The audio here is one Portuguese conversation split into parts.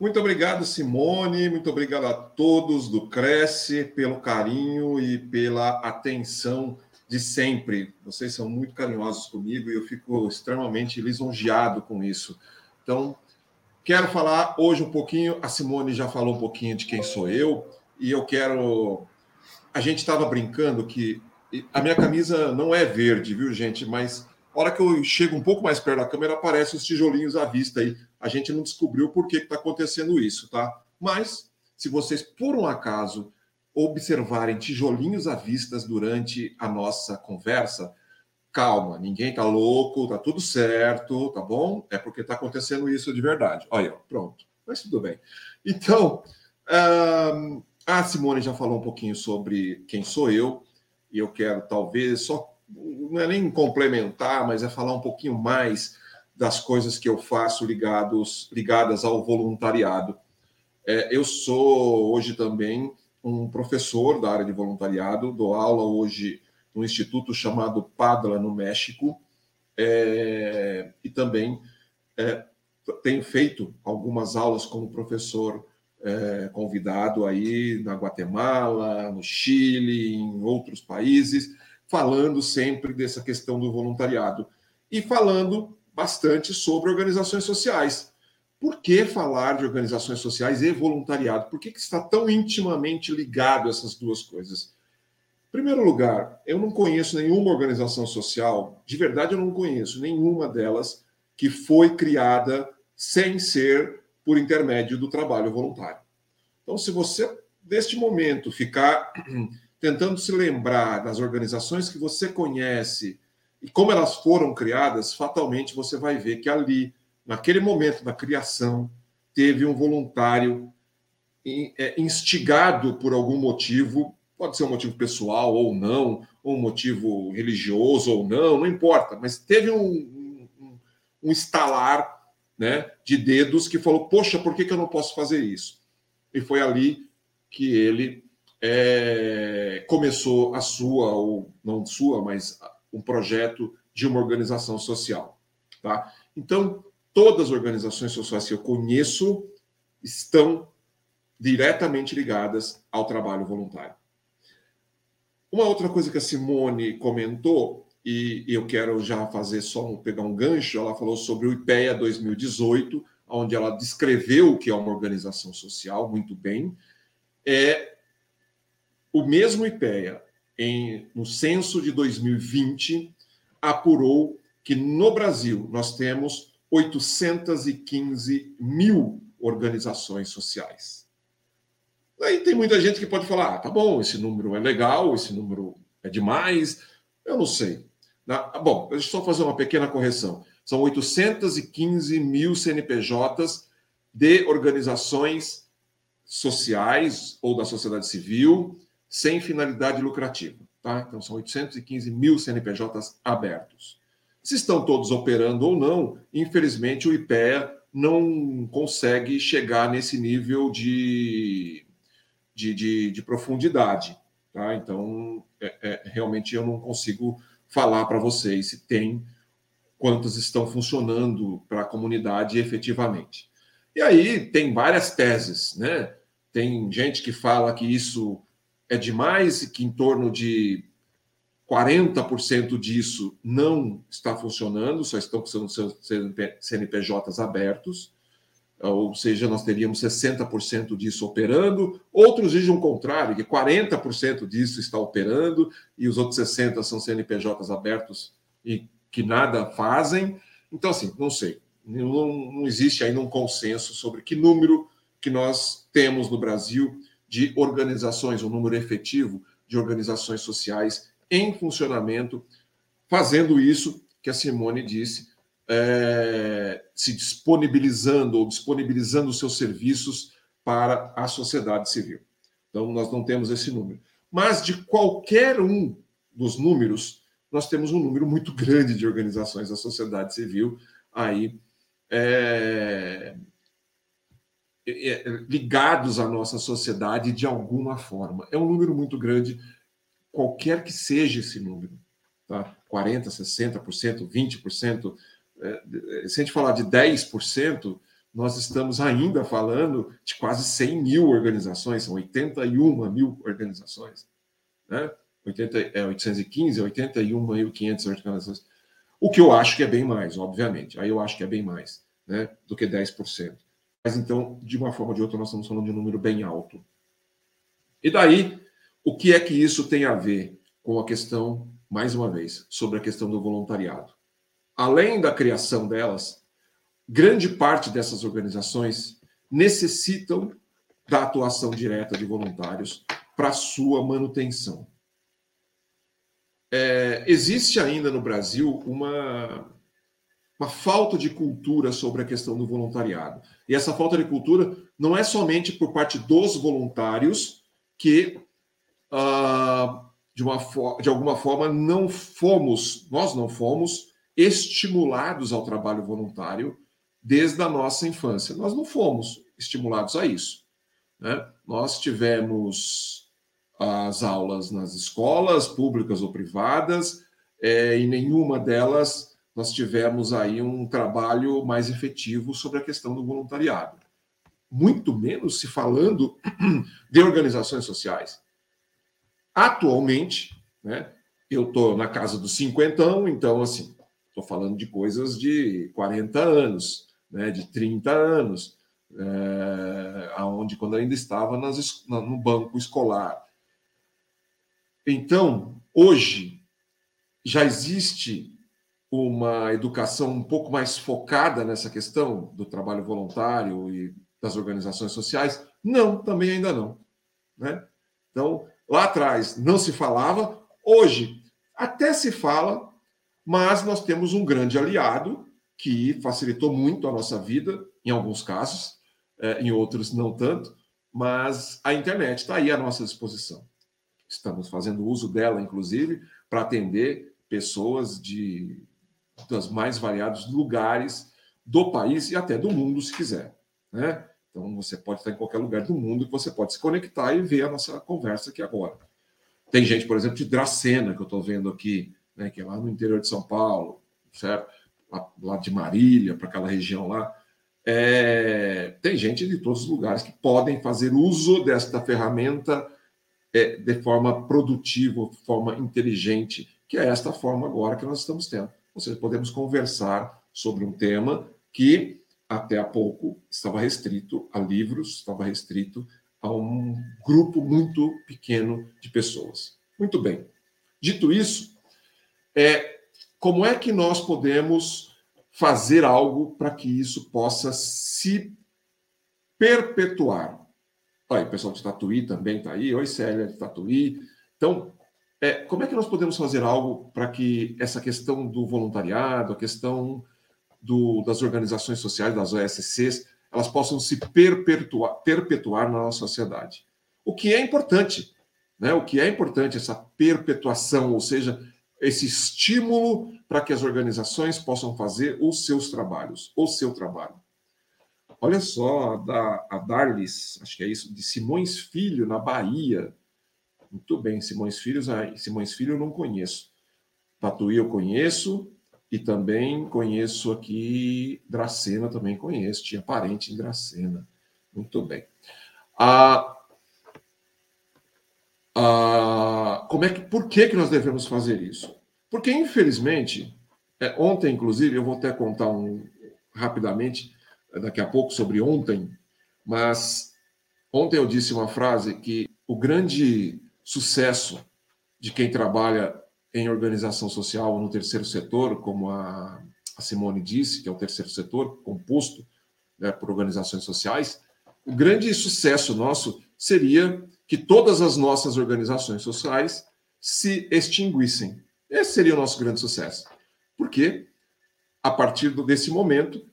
Muito obrigado, Simone. Muito obrigado a todos do Cresce pelo carinho e pela atenção de sempre. Vocês são muito carinhosos comigo e eu fico extremamente lisonjeado com isso. Então, quero falar hoje um pouquinho. A Simone já falou um pouquinho de quem sou eu e eu quero. A gente estava brincando que a minha camisa não é verde, viu, gente? Mas a hora que eu chego um pouco mais perto da câmera, aparecem os tijolinhos à vista aí. A gente não descobriu por que está acontecendo isso, tá? Mas, se vocês, por um acaso, observarem tijolinhos à vista durante a nossa conversa, calma, ninguém tá louco, tá tudo certo, tá bom? É porque tá acontecendo isso de verdade. Olha, pronto, mas tudo bem. Então, a Simone já falou um pouquinho sobre quem sou eu, e eu quero talvez só não é nem complementar, mas é falar um pouquinho mais das coisas que eu faço ligados, ligadas ao voluntariado. É, eu sou hoje também um professor da área de voluntariado, dou aula hoje no instituto chamado Padla, no México, é, e também é, tenho feito algumas aulas como professor é, convidado aí na Guatemala, no Chile, em outros países falando sempre dessa questão do voluntariado e falando bastante sobre organizações sociais. Por que falar de organizações sociais e voluntariado? Por que, que está tão intimamente ligado essas duas coisas? Em primeiro lugar, eu não conheço nenhuma organização social, de verdade eu não conheço nenhuma delas que foi criada sem ser por intermédio do trabalho voluntário. Então, se você, neste momento, ficar tentando se lembrar das organizações que você conhece e como elas foram criadas, fatalmente você vai ver que ali, naquele momento da criação, teve um voluntário é, instigado por algum motivo, pode ser um motivo pessoal ou não, ou um motivo religioso ou não, não importa, mas teve um, um, um estalar né, de dedos que falou: Poxa, por que, que eu não posso fazer isso? E foi ali que ele é, começou a sua, ou não sua, mas um projeto de uma organização social. Tá? Então, todas as organizações sociais que eu conheço estão diretamente ligadas ao trabalho voluntário. Uma outra coisa que a Simone comentou, e eu quero já fazer só pegar um gancho, ela falou sobre o IPEA 2018, onde ela descreveu o que é uma organização social muito bem, é o mesmo IPEA, em, no censo de 2020, apurou que no Brasil nós temos 815 mil organizações sociais. Aí tem muita gente que pode falar: ah, tá bom, esse número é legal, esse número é demais, eu não sei. Bom, deixa eu só fazer uma pequena correção. São 815 mil CNPJs de organizações sociais ou da sociedade civil sem finalidade lucrativa. Tá? Então, são 815 mil CNPJs abertos. Se estão todos operando ou não, infelizmente o IPEA não consegue chegar nesse nível de, de, de, de profundidade. Tá? Então, é, é, realmente eu não consigo falar para vocês se tem quantas estão funcionando para a comunidade efetivamente. E aí tem várias teses, né? Tem gente que fala que isso é demais, que em torno de 40% disso não está funcionando, só estão seus CNPJs abertos, ou seja, nós teríamos 60% disso operando. Outros dizem o contrário, que 40% disso está operando e os outros 60% são CNPJs abertos e que nada fazem. Então, assim, não sei. Não, não existe ainda um consenso sobre que número que nós temos no Brasil de organizações, um número efetivo de organizações sociais em funcionamento, fazendo isso que a Simone disse, é, se disponibilizando ou disponibilizando os seus serviços para a sociedade civil. Então, nós não temos esse número. Mas de qualquer um dos números, nós temos um número muito grande de organizações da sociedade civil aí é, ligados à nossa sociedade de alguma forma. É um número muito grande, qualquer que seja esse número. Tá? 40%, 60%, 20%. É, se a gente falar de 10%, nós estamos ainda falando de quase 100 mil organizações, são 81 mil organizações. Né? 80, é, 815, 81.500 organizações. O que eu acho que é bem mais, obviamente. Aí eu acho que é bem mais né, do que 10%. Mas então, de uma forma ou de outra, nós estamos falando de um número bem alto. E daí, o que é que isso tem a ver com a questão, mais uma vez, sobre a questão do voluntariado? Além da criação delas, grande parte dessas organizações necessitam da atuação direta de voluntários para sua manutenção. É, existe ainda no Brasil uma, uma falta de cultura sobre a questão do voluntariado. E essa falta de cultura não é somente por parte dos voluntários que, ah, de, uma de alguma forma, não fomos, nós não fomos estimulados ao trabalho voluntário desde a nossa infância. Nós não fomos estimulados a isso. Né? Nós tivemos as aulas nas escolas, públicas ou privadas, é, e nenhuma delas nós tivemos aí um trabalho mais efetivo sobre a questão do voluntariado. Muito menos se falando de organizações sociais. Atualmente, né, eu estou na casa dos cinquentão, então, assim, estou falando de coisas de 40 anos né, de 30 anos, é, aonde quando ainda estava nas, no banco escolar. Então, hoje, já existe uma educação um pouco mais focada nessa questão do trabalho voluntário e das organizações sociais? Não, também ainda não. Né? Então, lá atrás não se falava, hoje até se fala, mas nós temos um grande aliado, que facilitou muito a nossa vida, em alguns casos, é, em outros não tanto, mas a internet está aí à nossa disposição. Estamos fazendo uso dela, inclusive, para atender pessoas de dos mais variados lugares do país e até do mundo, se quiser. Né? Então, você pode estar em qualquer lugar do mundo que você pode se conectar e ver a nossa conversa aqui agora. Tem gente, por exemplo, de Dracena, que eu estou vendo aqui, né, que é lá no interior de São Paulo, certo? lá de Marília, para aquela região lá, é, tem gente de todos os lugares que podem fazer uso desta ferramenta é, de forma produtiva, de forma inteligente, que é esta forma agora que nós estamos tendo. Ou seja, podemos conversar sobre um tema que até há pouco estava restrito a livros, estava restrito a um grupo muito pequeno de pessoas. Muito bem. Dito isso, é, como é que nós podemos fazer algo para que isso possa se perpetuar? Olha, o pessoal de Tatuí também está aí. Oi, Célia de Tatuí. Então, é, como é que nós podemos fazer algo para que essa questão do voluntariado, a questão do, das organizações sociais, das OSCs, elas possam se perpetuar, perpetuar na nossa sociedade? O que é importante, né? O que é importante essa perpetuação, ou seja, esse estímulo para que as organizações possam fazer os seus trabalhos, o seu trabalho. Olha só, da, a Darlis, acho que é isso, de Simões Filho, na Bahia. Muito bem, Simões Filho, Simões Filho eu não conheço. Tatuí eu conheço, e também conheço aqui Dracena, também conheço, tinha parente em Dracena. Muito bem. Ah, ah, como é que, por que, que nós devemos fazer isso? Porque, infelizmente, é, ontem, inclusive, eu vou até contar um, rapidamente, daqui a pouco, sobre ontem, mas ontem eu disse uma frase que o grande sucesso de quem trabalha em organização social no terceiro setor, como a, a Simone disse, que é o terceiro setor, composto né, por organizações sociais, o grande sucesso nosso seria que todas as nossas organizações sociais se extinguissem. Esse seria o nosso grande sucesso. Porque a partir desse momento,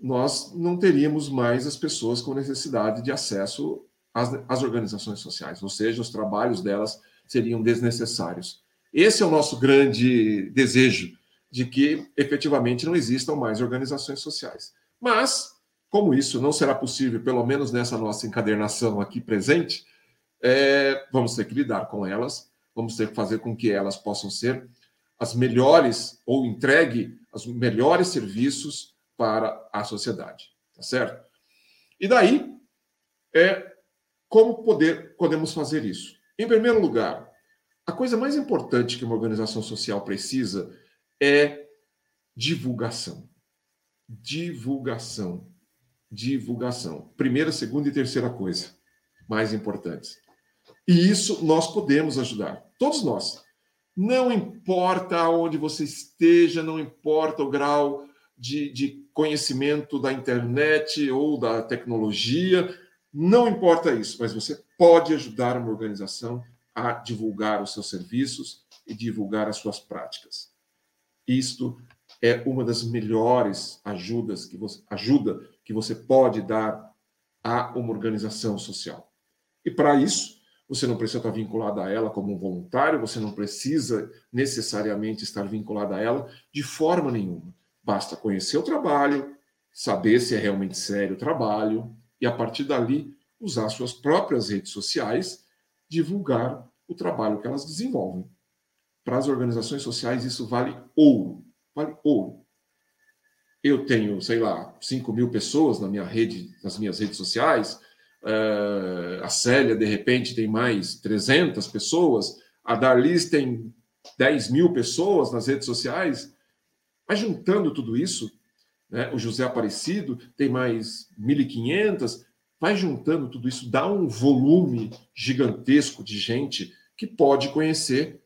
nós não teríamos mais as pessoas com necessidade de acesso às, às organizações sociais, ou seja, os trabalhos delas seriam desnecessários. Esse é o nosso grande desejo, de que efetivamente não existam mais organizações sociais. Mas, como isso não será possível, pelo menos nessa nossa encadernação aqui presente, é, vamos ter que lidar com elas, vamos ter que fazer com que elas possam ser as melhores ou entregue os melhores serviços para a sociedade, tá certo? E daí é como poder podemos fazer isso? Em primeiro lugar, a coisa mais importante que uma organização social precisa é divulgação. Divulgação. Divulgação. Primeira, segunda e terceira coisa mais importantes. E isso nós podemos ajudar, todos nós. Não importa onde você esteja, não importa o grau de, de conhecimento da internet ou da tecnologia, não importa isso, mas você pode ajudar uma organização a divulgar os seus serviços e divulgar as suas práticas. Isto é uma das melhores ajudas que você, ajuda que você pode dar a uma organização social. E para isso, você não precisa estar vinculado a ela como um voluntário, você não precisa necessariamente estar vinculado a ela de forma nenhuma. Basta conhecer o trabalho, saber se é realmente sério o trabalho e, a partir dali, usar suas próprias redes sociais, divulgar o trabalho que elas desenvolvem. Para as organizações sociais, isso vale ouro. Vale ouro. Eu tenho, sei lá, 5 mil pessoas na minha rede, nas minhas redes sociais. Uh, a Célia, de repente, tem mais 300 pessoas. A Darlis tem 10 mil pessoas nas redes sociais. Mas juntando tudo isso, né, o José Aparecido tem mais 1.500. Vai juntando tudo isso, dá um volume gigantesco de gente que pode conhecer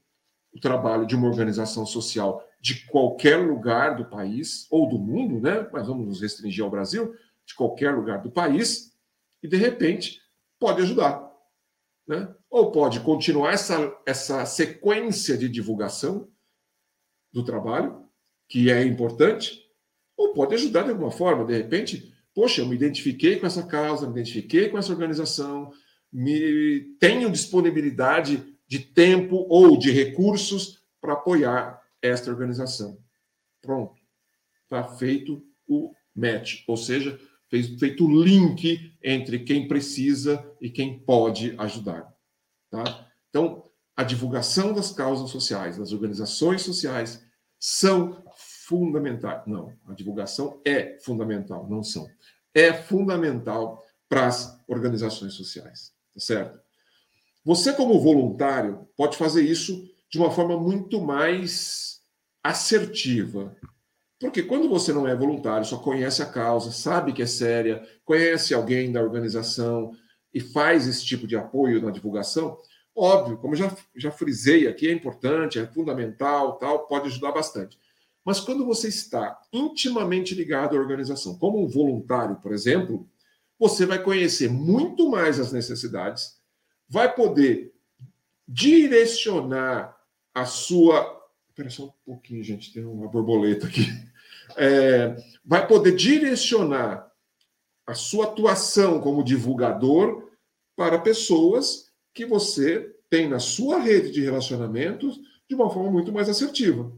o trabalho de uma organização social de qualquer lugar do país ou do mundo, né? Mas vamos nos restringir ao Brasil, de qualquer lugar do país, e de repente pode ajudar, né? Ou pode continuar essa, essa sequência de divulgação do trabalho, que é importante, ou pode ajudar de alguma forma, de repente, poxa, eu me identifiquei com essa causa, me identifiquei com essa organização, me tenho disponibilidade de tempo ou de recursos para apoiar esta organização. Pronto. Está feito o match, ou seja, feito o link entre quem precisa e quem pode ajudar. Tá? Então, a divulgação das causas sociais, das organizações sociais, são fundamentais. Não, a divulgação é fundamental, não são. É fundamental para as organizações sociais, tá certo? Você, como voluntário, pode fazer isso de uma forma muito mais assertiva. Porque quando você não é voluntário, só conhece a causa, sabe que é séria, conhece alguém da organização e faz esse tipo de apoio na divulgação, óbvio, como já, já frisei aqui, é importante, é fundamental, tal, pode ajudar bastante. Mas quando você está intimamente ligado à organização, como um voluntário, por exemplo, você vai conhecer muito mais as necessidades, vai poder direcionar a sua. Espera só um pouquinho, gente, tem uma borboleta aqui. É, vai poder direcionar a sua atuação como divulgador para pessoas que você tem na sua rede de relacionamentos de uma forma muito mais assertiva,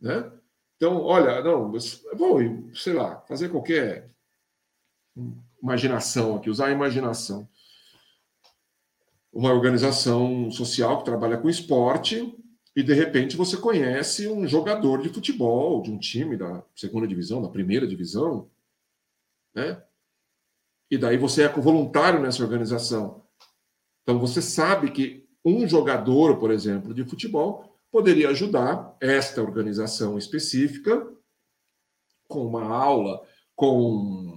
né? Então, olha, não, vou, sei lá, fazer qualquer imaginação aqui, usar a imaginação uma organização social que trabalha com esporte e de repente você conhece um jogador de futebol de um time da segunda divisão, da primeira divisão, né? E daí você é voluntário nessa organização. Então você sabe que um jogador, por exemplo, de futebol poderia ajudar esta organização específica com uma aula, com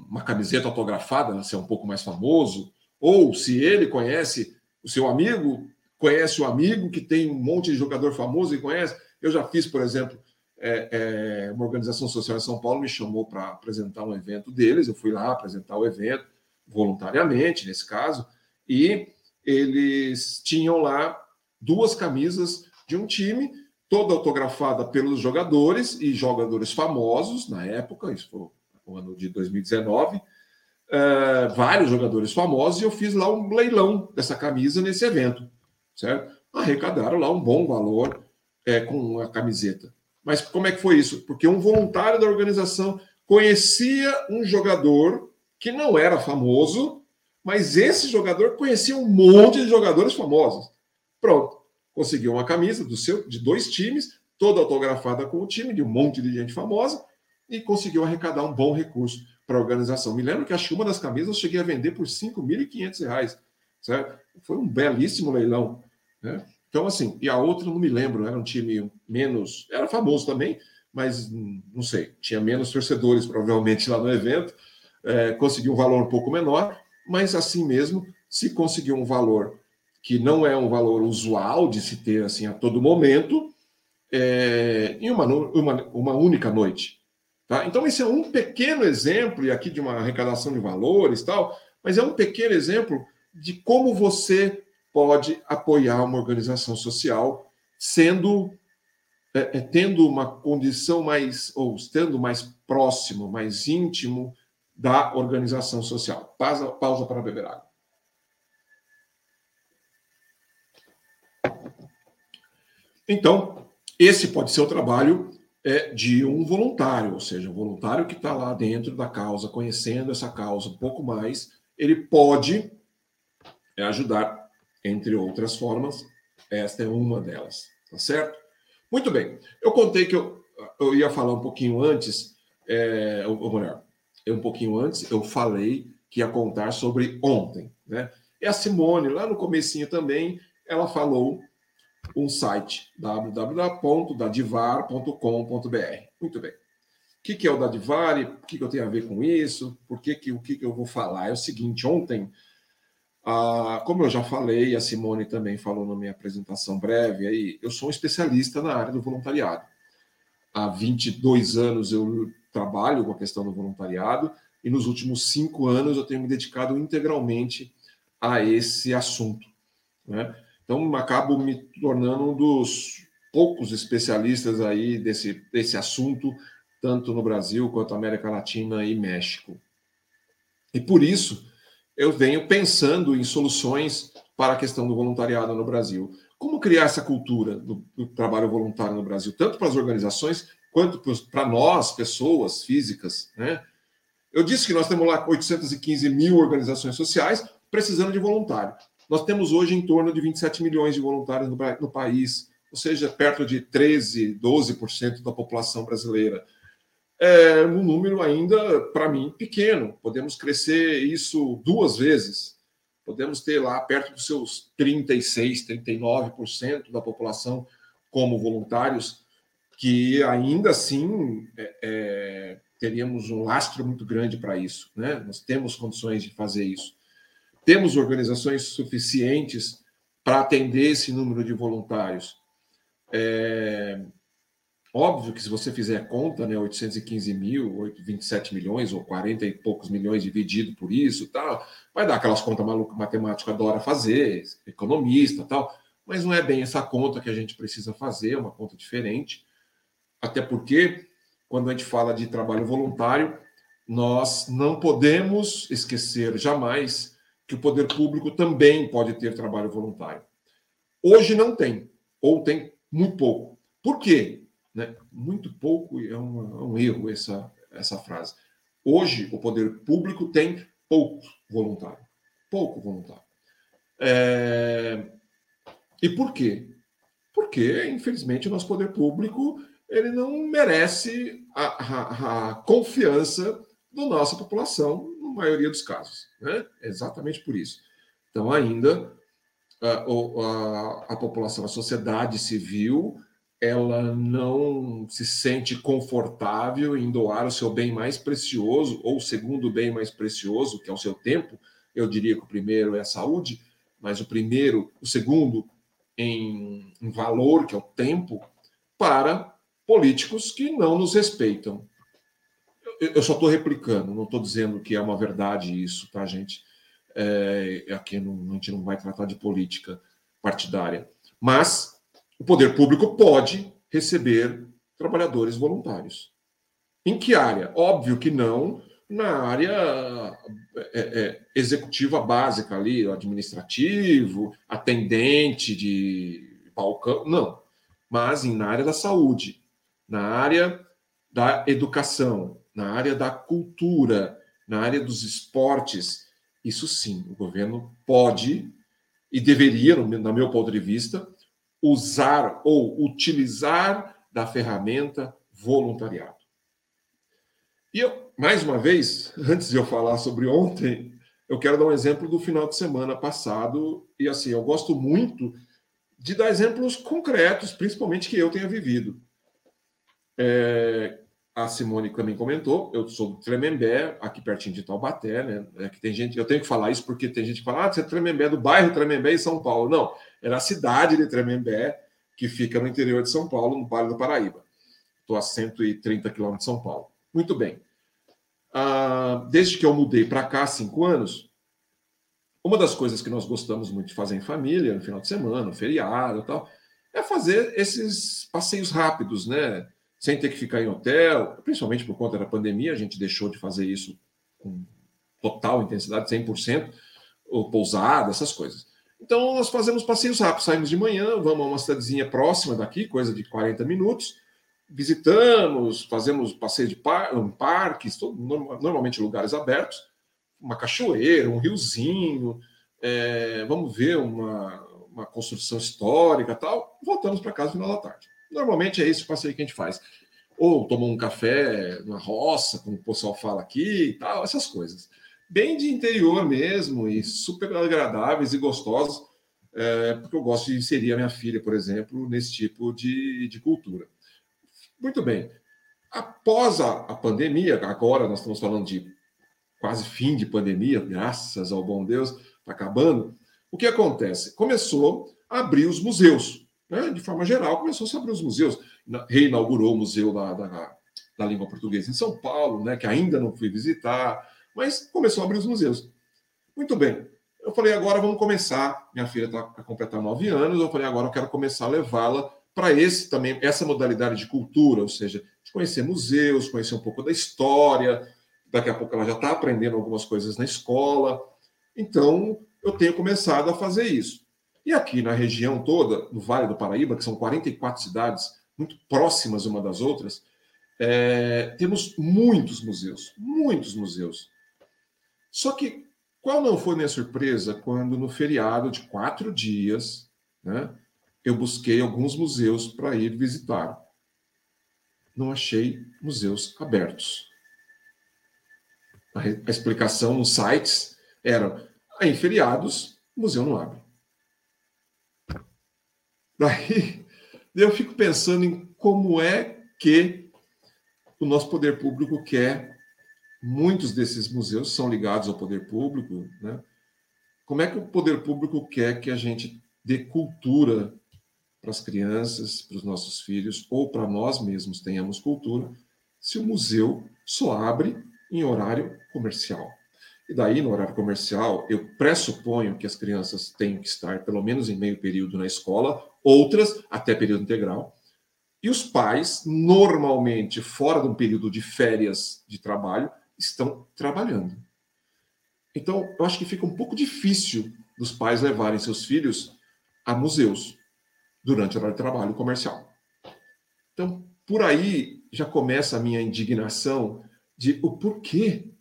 uma camiseta autografada, se é um pouco mais famoso, ou se ele conhece o seu amigo conhece o amigo que tem um monte de jogador famoso e conhece. Eu já fiz, por exemplo, é, é, uma organização social em São Paulo me chamou para apresentar um evento deles. Eu fui lá apresentar o evento, voluntariamente, nesse caso, e eles tinham lá duas camisas de um time toda autografada pelos jogadores e jogadores famosos na época, isso foi o ano de 2019, é, vários jogadores famosos, e eu fiz lá um leilão dessa camisa nesse evento, certo? Arrecadaram lá um bom valor é, com a camiseta. Mas como é que foi isso? Porque um voluntário da organização conhecia um jogador que não era famoso, mas esse jogador conhecia um monte de jogadores famosos. Pronto, conseguiu uma camisa do seu, de dois times, toda autografada com o time, de um monte de gente famosa, e conseguiu arrecadar um bom recurso para a organização. Me lembro que acho que uma das camisas eu cheguei a vender por R$ 5.500, certo? Foi um belíssimo leilão. Né? Então, assim, e a outra não me lembro, era um time menos. Era famoso também, mas não sei, tinha menos torcedores provavelmente lá no evento, é, conseguiu um valor um pouco menor, mas assim mesmo, se conseguiu um valor que não é um valor usual de se ter assim a todo momento, é, em uma, uma, uma única noite. Tá? Então, esse é um pequeno exemplo, e aqui de uma arrecadação de valores tal, mas é um pequeno exemplo de como você pode apoiar uma organização social sendo é, é, tendo uma condição mais ou estando mais próximo, mais íntimo da organização social. Pausa, pausa para beber água. Então, esse pode ser o trabalho é de um voluntário, ou seja, um voluntário que está lá dentro da causa, conhecendo essa causa um pouco mais, ele pode é, ajudar, entre outras formas, esta é uma delas, tá certo? Muito bem, eu contei que eu, eu ia falar um pouquinho antes, é, ou melhor, um pouquinho antes, eu falei que ia contar sobre ontem, né? E a Simone, lá no comecinho também, ela falou um site, www.dadivar.com.br. Muito bem. O que, que é o Dadivar e o que, eu tenho a ver com isso? Por que, que o que, que eu vou falar? É o seguinte, ontem, como eu já falei, a Simone também falou na minha apresentação breve, aí, eu sou um especialista na área do voluntariado. Há 22 anos eu trabalho com a questão do voluntariado e nos últimos cinco anos eu tenho me dedicado integralmente a esse assunto. Né? Então, acabo me tornando um dos poucos especialistas aí desse, desse assunto, tanto no Brasil quanto América Latina e México. E por isso, eu venho pensando em soluções para a questão do voluntariado no Brasil. Como criar essa cultura do, do trabalho voluntário no Brasil, tanto para as organizações quanto para nós, pessoas físicas, né? Eu disse que nós temos lá 815 mil organizações sociais precisando de voluntário. Nós temos hoje em torno de 27 milhões de voluntários no, no país, ou seja, perto de 13, 12% da população brasileira. É um número ainda, para mim, pequeno. Podemos crescer isso duas vezes. Podemos ter lá perto dos seus 36, 39% da população como voluntários, que ainda assim é, é, teríamos um lastro muito grande para isso. Né? Nós temos condições de fazer isso. Temos organizações suficientes para atender esse número de voluntários. É óbvio que se você fizer conta, né, 815 mil, 27 milhões ou 40 e poucos milhões dividido por isso, tal, vai dar aquelas contas malucas matemática adora fazer, economista, tal, mas não é bem essa conta que a gente precisa fazer, é uma conta diferente. Até porque quando a gente fala de trabalho voluntário, nós não podemos esquecer jamais que o poder público também pode ter trabalho voluntário. Hoje não tem, ou tem muito pouco. Por quê? Né? Muito pouco é um, é um erro essa, essa frase. Hoje, o poder público tem pouco voluntário. Pouco voluntário. É... E por quê? Porque, infelizmente, o nosso poder público ele não merece a, a, a confiança da nossa população, maioria dos casos. Né? Exatamente por isso. Então, ainda a, a, a população, a sociedade civil, ela não se sente confortável em doar o seu bem mais precioso, ou o segundo bem mais precioso, que é o seu tempo. Eu diria que o primeiro é a saúde, mas o primeiro, o segundo em, em valor, que é o tempo, para políticos que não nos respeitam eu só estou replicando, não estou dizendo que é uma verdade isso, tá, gente? É, aqui não, a gente não vai tratar de política partidária. Mas o poder público pode receber trabalhadores voluntários. Em que área? Óbvio que não na área é, é, executiva básica ali, administrativo, atendente de balcão, não. Mas na área da saúde, na área da educação, na área da cultura, na área dos esportes, isso sim, o governo pode e deveria, no meu ponto de vista, usar ou utilizar da ferramenta voluntariado. E eu, mais uma vez, antes de eu falar sobre ontem, eu quero dar um exemplo do final de semana passado. E assim, eu gosto muito de dar exemplos concretos, principalmente que eu tenha vivido. É, a Simone também comentou, eu sou do Tremembé, aqui pertinho de Taubaté, né? É que tem gente, eu tenho que falar isso porque tem gente que fala, ah, você é Tremembé do bairro Tremembé em São Paulo. Não, era a cidade de Tremembé, que fica no interior de São Paulo, no Vale do Paraíba. Estou a 130 quilômetros de São Paulo. Muito bem. Ah, desde que eu mudei para cá há cinco anos, uma das coisas que nós gostamos muito de fazer em família, no final de semana, no feriado e tal, é fazer esses passeios rápidos, né? Sem ter que ficar em hotel, principalmente por conta da pandemia, a gente deixou de fazer isso com total intensidade, 100%, ou pousada, essas coisas. Então, nós fazemos passeios rápidos, saímos de manhã, vamos a uma cidadezinha próxima daqui, coisa de 40 minutos, visitamos, fazemos passeio de par, um parques, todo, normalmente lugares abertos, uma cachoeira, um riozinho, é, vamos ver uma, uma construção histórica tal, voltamos para casa no final da tarde. Normalmente é esse o passeio que a gente faz. Ou tomar um café na roça, como o pessoal fala aqui e tal, essas coisas. Bem de interior mesmo, e super agradáveis e gostosos, é, porque eu gosto de inserir a minha filha, por exemplo, nesse tipo de, de cultura. Muito bem. Após a, a pandemia, agora nós estamos falando de quase fim de pandemia, graças ao bom Deus, está acabando. O que acontece? Começou a abrir os museus. Né? De forma geral, começou a abrir os museus. Reinaugurou o Museu da, da, da Língua Portuguesa em São Paulo, né? que ainda não fui visitar, mas começou a abrir os museus. Muito bem. Eu falei, agora vamos começar. Minha filha está a completar nove anos. Eu falei, agora eu quero começar a levá-la para esse também, essa modalidade de cultura, ou seja, de conhecer museus, conhecer um pouco da história. Daqui a pouco ela já está aprendendo algumas coisas na escola. Então, eu tenho começado a fazer isso. E aqui na região toda, no Vale do Paraíba, que são 44 cidades, muito próximas uma das outras, é, temos muitos museus, muitos museus. Só que qual não foi minha surpresa quando no feriado de quatro dias, né, eu busquei alguns museus para ir visitar. Não achei museus abertos. A, a explicação nos sites era: em feriados, o museu não abre. Daí eu fico pensando em como é que o nosso poder público quer. Muitos desses museus são ligados ao poder público, né? Como é que o poder público quer que a gente dê cultura para as crianças, para os nossos filhos, ou para nós mesmos tenhamos cultura, se o museu só abre em horário comercial. E daí, no horário comercial, eu pressuponho que as crianças têm que estar pelo menos em meio período na escola, outras até período integral. E os pais, normalmente, fora de um período de férias de trabalho, estão trabalhando. Então, eu acho que fica um pouco difícil dos pais levarem seus filhos a museus durante o horário de trabalho comercial. Então, por aí já começa a minha indignação de o porquê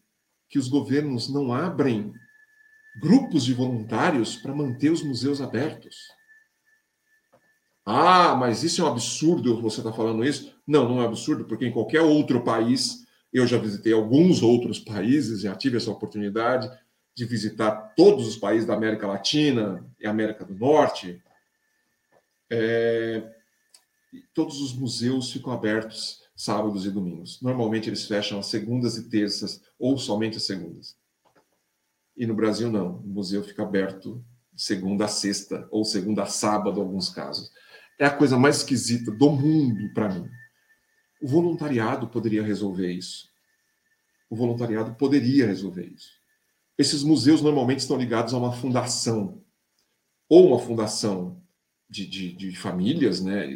que os governos não abrem grupos de voluntários para manter os museus abertos. Ah, mas isso é um absurdo você está falando isso? Não, não é absurdo, porque em qualquer outro país, eu já visitei alguns outros países, já tive essa oportunidade de visitar todos os países da América Latina e América do Norte, é, todos os museus ficam abertos sábados e domingos. Normalmente eles fecham às segundas e terças, ou somente às segundas. E no Brasil, não. O museu fica aberto segunda a sexta, ou segunda a sábado, em alguns casos. É a coisa mais esquisita do mundo para mim. O voluntariado poderia resolver isso. O voluntariado poderia resolver isso. Esses museus normalmente estão ligados a uma fundação, ou uma fundação de, de, de famílias, né,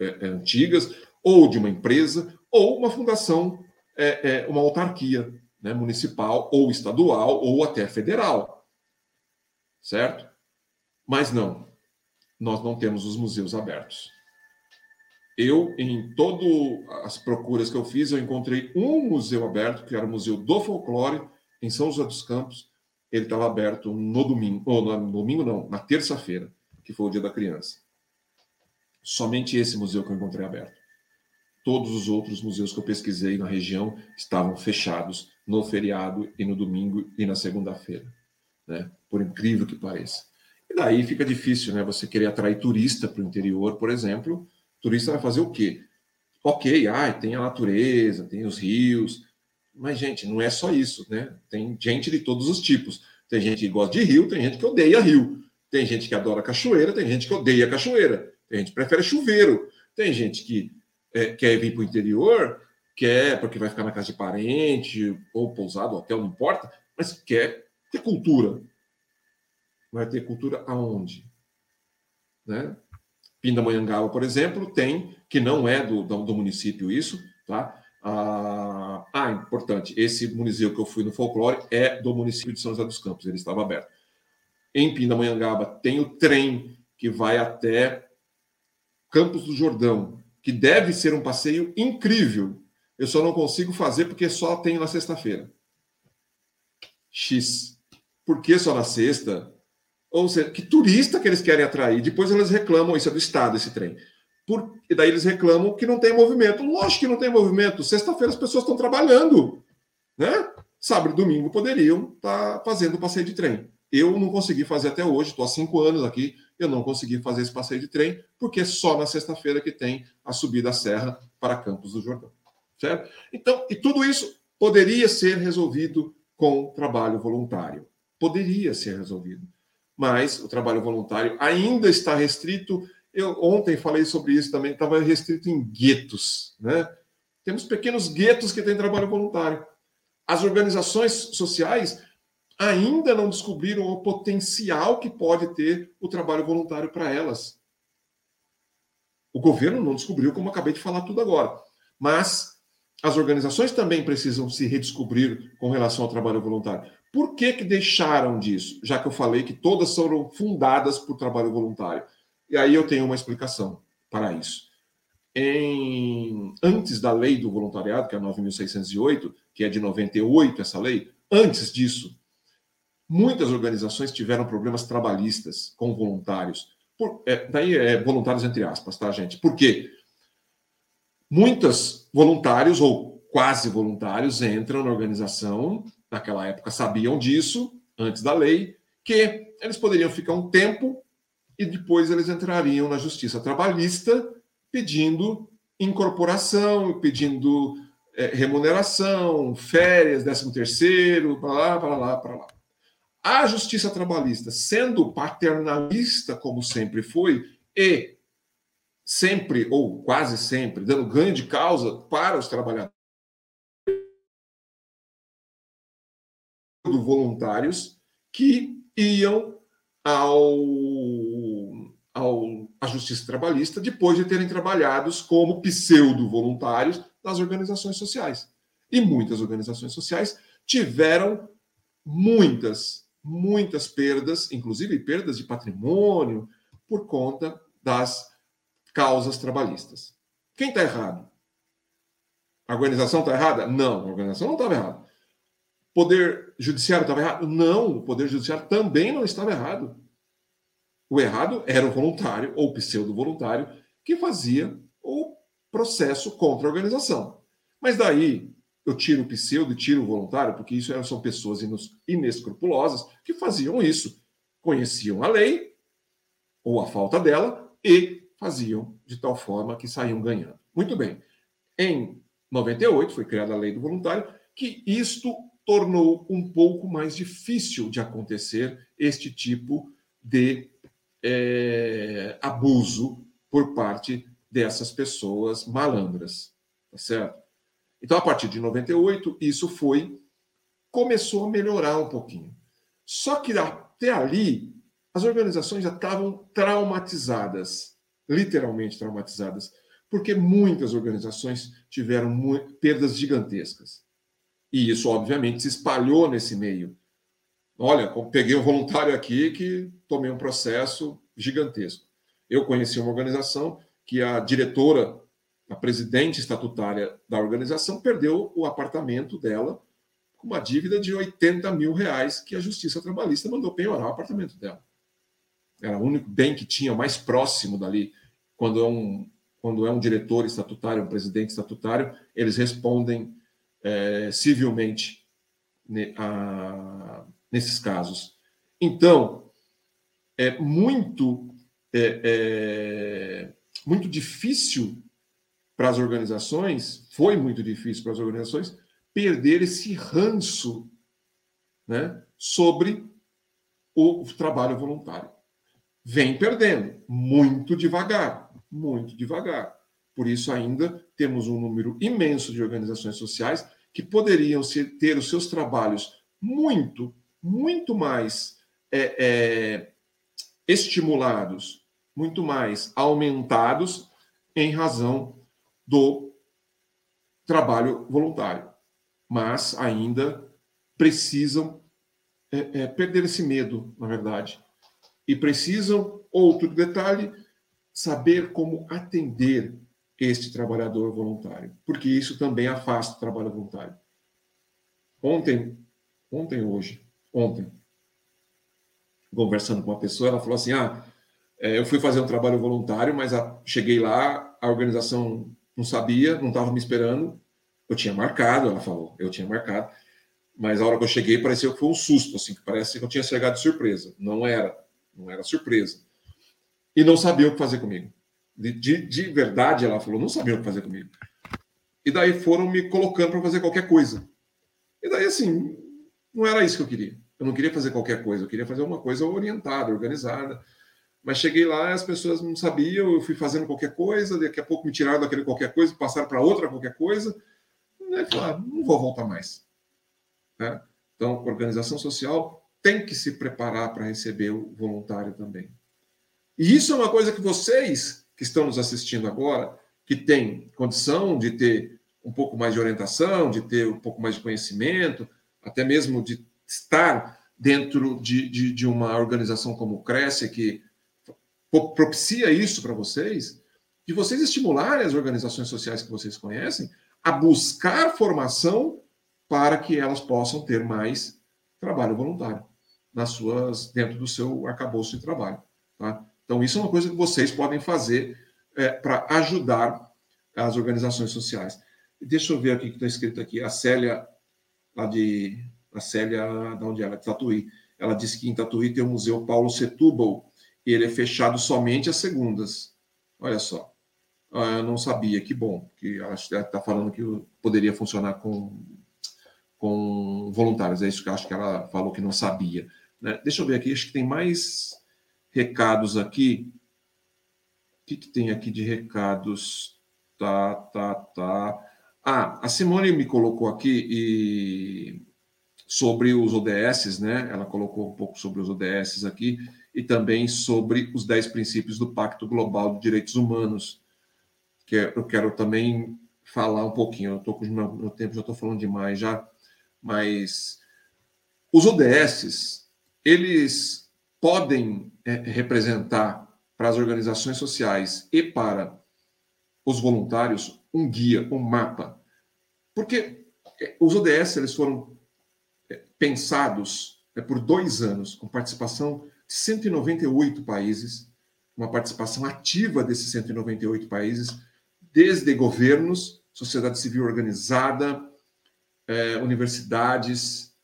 é, é, antigas, ou de uma empresa, ou uma fundação, é, é, uma autarquia né, municipal, ou estadual, ou até federal. Certo? Mas não, nós não temos os museus abertos. Eu, em todas as procuras que eu fiz, eu encontrei um museu aberto, que era o Museu do Folclore, em São José dos Campos. Ele estava aberto no domingo, ou no domingo não, na terça-feira, que foi o dia da criança. Somente esse museu que eu encontrei aberto. Todos os outros museus que eu pesquisei na região estavam fechados no feriado e no domingo e na segunda-feira, né? Por incrível que pareça. E daí fica difícil, né? Você querer atrair turista para o interior, por exemplo. O turista vai fazer o quê? Ok, ah, tem a natureza, tem os rios, mas, gente, não é só isso, né? Tem gente de todos os tipos. Tem gente que gosta de rio, tem gente que odeia rio. Tem gente que adora cachoeira, tem gente que odeia cachoeira. Tem gente que prefere chuveiro. Tem gente que é, quer vir para o interior, quer porque vai ficar na casa de parente, ou pousado, hotel, não importa, mas quer ter cultura. Vai ter cultura aonde? Né? Pindamonhangaba, por exemplo, tem, que não é do, do, do município isso, tá? Ah, ah, importante, esse museu que eu fui no folclore é do município de São José dos Campos, ele estava aberto. Em Pindamonhangaba tem o trem que vai até Campos do Jordão, que deve ser um passeio incrível. Eu só não consigo fazer porque só tem na sexta-feira. X. Por que só na sexta? Ou seja, que turista que eles querem atrair? Depois eles reclamam, isso é do Estado, esse trem. Por, e daí eles reclamam que não tem movimento. Lógico que não tem movimento. Sexta-feira as pessoas estão trabalhando. Né? Sábado e domingo poderiam estar tá fazendo passeio de trem. Eu não consegui fazer até hoje, estou há cinco anos aqui, eu não consegui fazer esse passeio de trem, porque é só na sexta-feira que tem a subida à serra para Campos do Jordão. Certo? Então, e tudo isso poderia ser resolvido com trabalho voluntário. Poderia ser resolvido mas o trabalho voluntário ainda está restrito. Eu ontem falei sobre isso também, estava restrito em guetos, né? Temos pequenos guetos que têm trabalho voluntário. As organizações sociais ainda não descobriram o potencial que pode ter o trabalho voluntário para elas. O governo não descobriu, como acabei de falar tudo agora. Mas as organizações também precisam se redescobrir com relação ao trabalho voluntário. Por que, que deixaram disso? Já que eu falei que todas foram fundadas por trabalho voluntário. E aí eu tenho uma explicação para isso. Em... Antes da lei do voluntariado, que é a 9.608, que é de 98 essa lei, antes disso, muitas organizações tiveram problemas trabalhistas com voluntários. Por... É, daí é voluntários entre aspas, tá, gente? Por quê? Muitos voluntários, ou quase voluntários, entram na organização naquela época sabiam disso, antes da lei, que eles poderiam ficar um tempo e depois eles entrariam na justiça trabalhista pedindo incorporação, pedindo é, remuneração, férias, décimo terceiro, para lá, para lá, para lá. A justiça trabalhista, sendo paternalista, como sempre foi, e sempre, ou quase sempre, dando ganho de causa para os trabalhadores, voluntários que iam ao, ao, à Justiça Trabalhista depois de terem trabalhado como pseudo-voluntários nas organizações sociais. E muitas organizações sociais tiveram muitas, muitas perdas, inclusive perdas de patrimônio, por conta das causas trabalhistas. Quem está errado? A organização está errada? Não, a organização não estava errada. Poder judiciário estava errado? Não, o poder judiciário também não estava errado. O errado era o voluntário ou pseudo-voluntário que fazia o processo contra a organização. Mas daí eu tiro o pseudo e tiro o voluntário, porque isso são pessoas inescrupulosas que faziam isso. Conheciam a lei, ou a falta dela, e faziam de tal forma que saíam ganhando. Muito bem. Em 98 foi criada a lei do voluntário, que isto tornou um pouco mais difícil de acontecer este tipo de é, abuso por parte dessas pessoas malandras, tá certo? Então, a partir de 98, isso foi começou a melhorar um pouquinho. Só que até ali, as organizações já estavam traumatizadas, literalmente traumatizadas, Porque muitas organizações tiveram perdas gigantescas. E isso, obviamente, se espalhou nesse meio. Olha, peguei um voluntário aqui que tomei um processo gigantesco. Eu conheci uma organização que a diretora, a presidente estatutária da organização, perdeu o apartamento dela com uma dívida de 80 mil reais que a Justiça Trabalhista mandou penhorar o apartamento dela. Era o único bem que tinha mais próximo dali. Quando é um, quando é um diretor estatutário, um presidente estatutário, eles respondem é, civilmente ne, a, nesses casos. Então, é muito, é, é, muito difícil para as organizações, foi muito difícil para as organizações, perder esse ranço né, sobre o trabalho voluntário. Vem perdendo, muito devagar, muito devagar. Por isso, ainda temos um número imenso de organizações sociais que poderiam ter os seus trabalhos muito, muito mais é, é, estimulados, muito mais aumentados em razão do trabalho voluntário. Mas ainda precisam é, é perder esse medo, na verdade. E precisam, outro detalhe, saber como atender este trabalhador voluntário, porque isso também afasta o trabalho voluntário. Ontem, ontem hoje, ontem, conversando com uma pessoa, ela falou assim: "Ah, é, eu fui fazer um trabalho voluntário, mas cheguei lá, a organização não sabia, não estava me esperando. Eu tinha marcado, ela falou, eu tinha marcado, mas a hora que eu cheguei pareceu que foi um susto, assim, que parece que eu tinha chegado de surpresa. Não era, não era surpresa. E não sabia o que fazer comigo. De, de, de verdade, ela falou, não sabia o que fazer comigo. E daí foram me colocando para fazer qualquer coisa. E daí, assim, não era isso que eu queria. Eu não queria fazer qualquer coisa, eu queria fazer uma coisa orientada, organizada. Mas cheguei lá, as pessoas não sabiam, eu fui fazendo qualquer coisa, daqui a pouco me tiraram daquele qualquer coisa, passaram para outra qualquer coisa. Né? Falaram, não vou voltar mais. Né? Então, organização social tem que se preparar para receber o voluntário também. E isso é uma coisa que vocês que estão nos assistindo agora, que tem condição de ter um pouco mais de orientação, de ter um pouco mais de conhecimento, até mesmo de estar dentro de, de, de uma organização como o Cresce, que propicia isso para vocês, de vocês estimularem as organizações sociais que vocês conhecem a buscar formação para que elas possam ter mais trabalho voluntário nas suas dentro do seu arcabouço de trabalho. Tá? Então, isso é uma coisa que vocês podem fazer é, para ajudar as organizações sociais. Deixa eu ver aqui que está escrito aqui. A Célia, lá de. A Célia, de onde ela? De Tatuí. Ela disse que em Tatuí tem o Museu Paulo Setúbal e ele é fechado somente às segundas. Olha só. Ah, eu não sabia, que bom. que Ela está falando que poderia funcionar com, com voluntários. É isso que eu acho que ela falou que não sabia. Né? Deixa eu ver aqui, acho que tem mais recados aqui. O que, que tem aqui de recados? Tá, tá, tá. Ah, a Simone me colocou aqui e sobre os ODS, né? Ela colocou um pouco sobre os ODS aqui e também sobre os 10 princípios do Pacto Global de Direitos Humanos, que é, eu quero também falar um pouquinho. Eu estou com meu, meu tempo, já estou falando demais já, mas os ODS, eles podem é, representar para as organizações sociais e para os voluntários um guia, um mapa. Porque é, os ODS eles foram é, pensados é, por dois anos, com participação de 198 países, uma participação ativa desses 198 países, desde governos, sociedade civil organizada, universidades,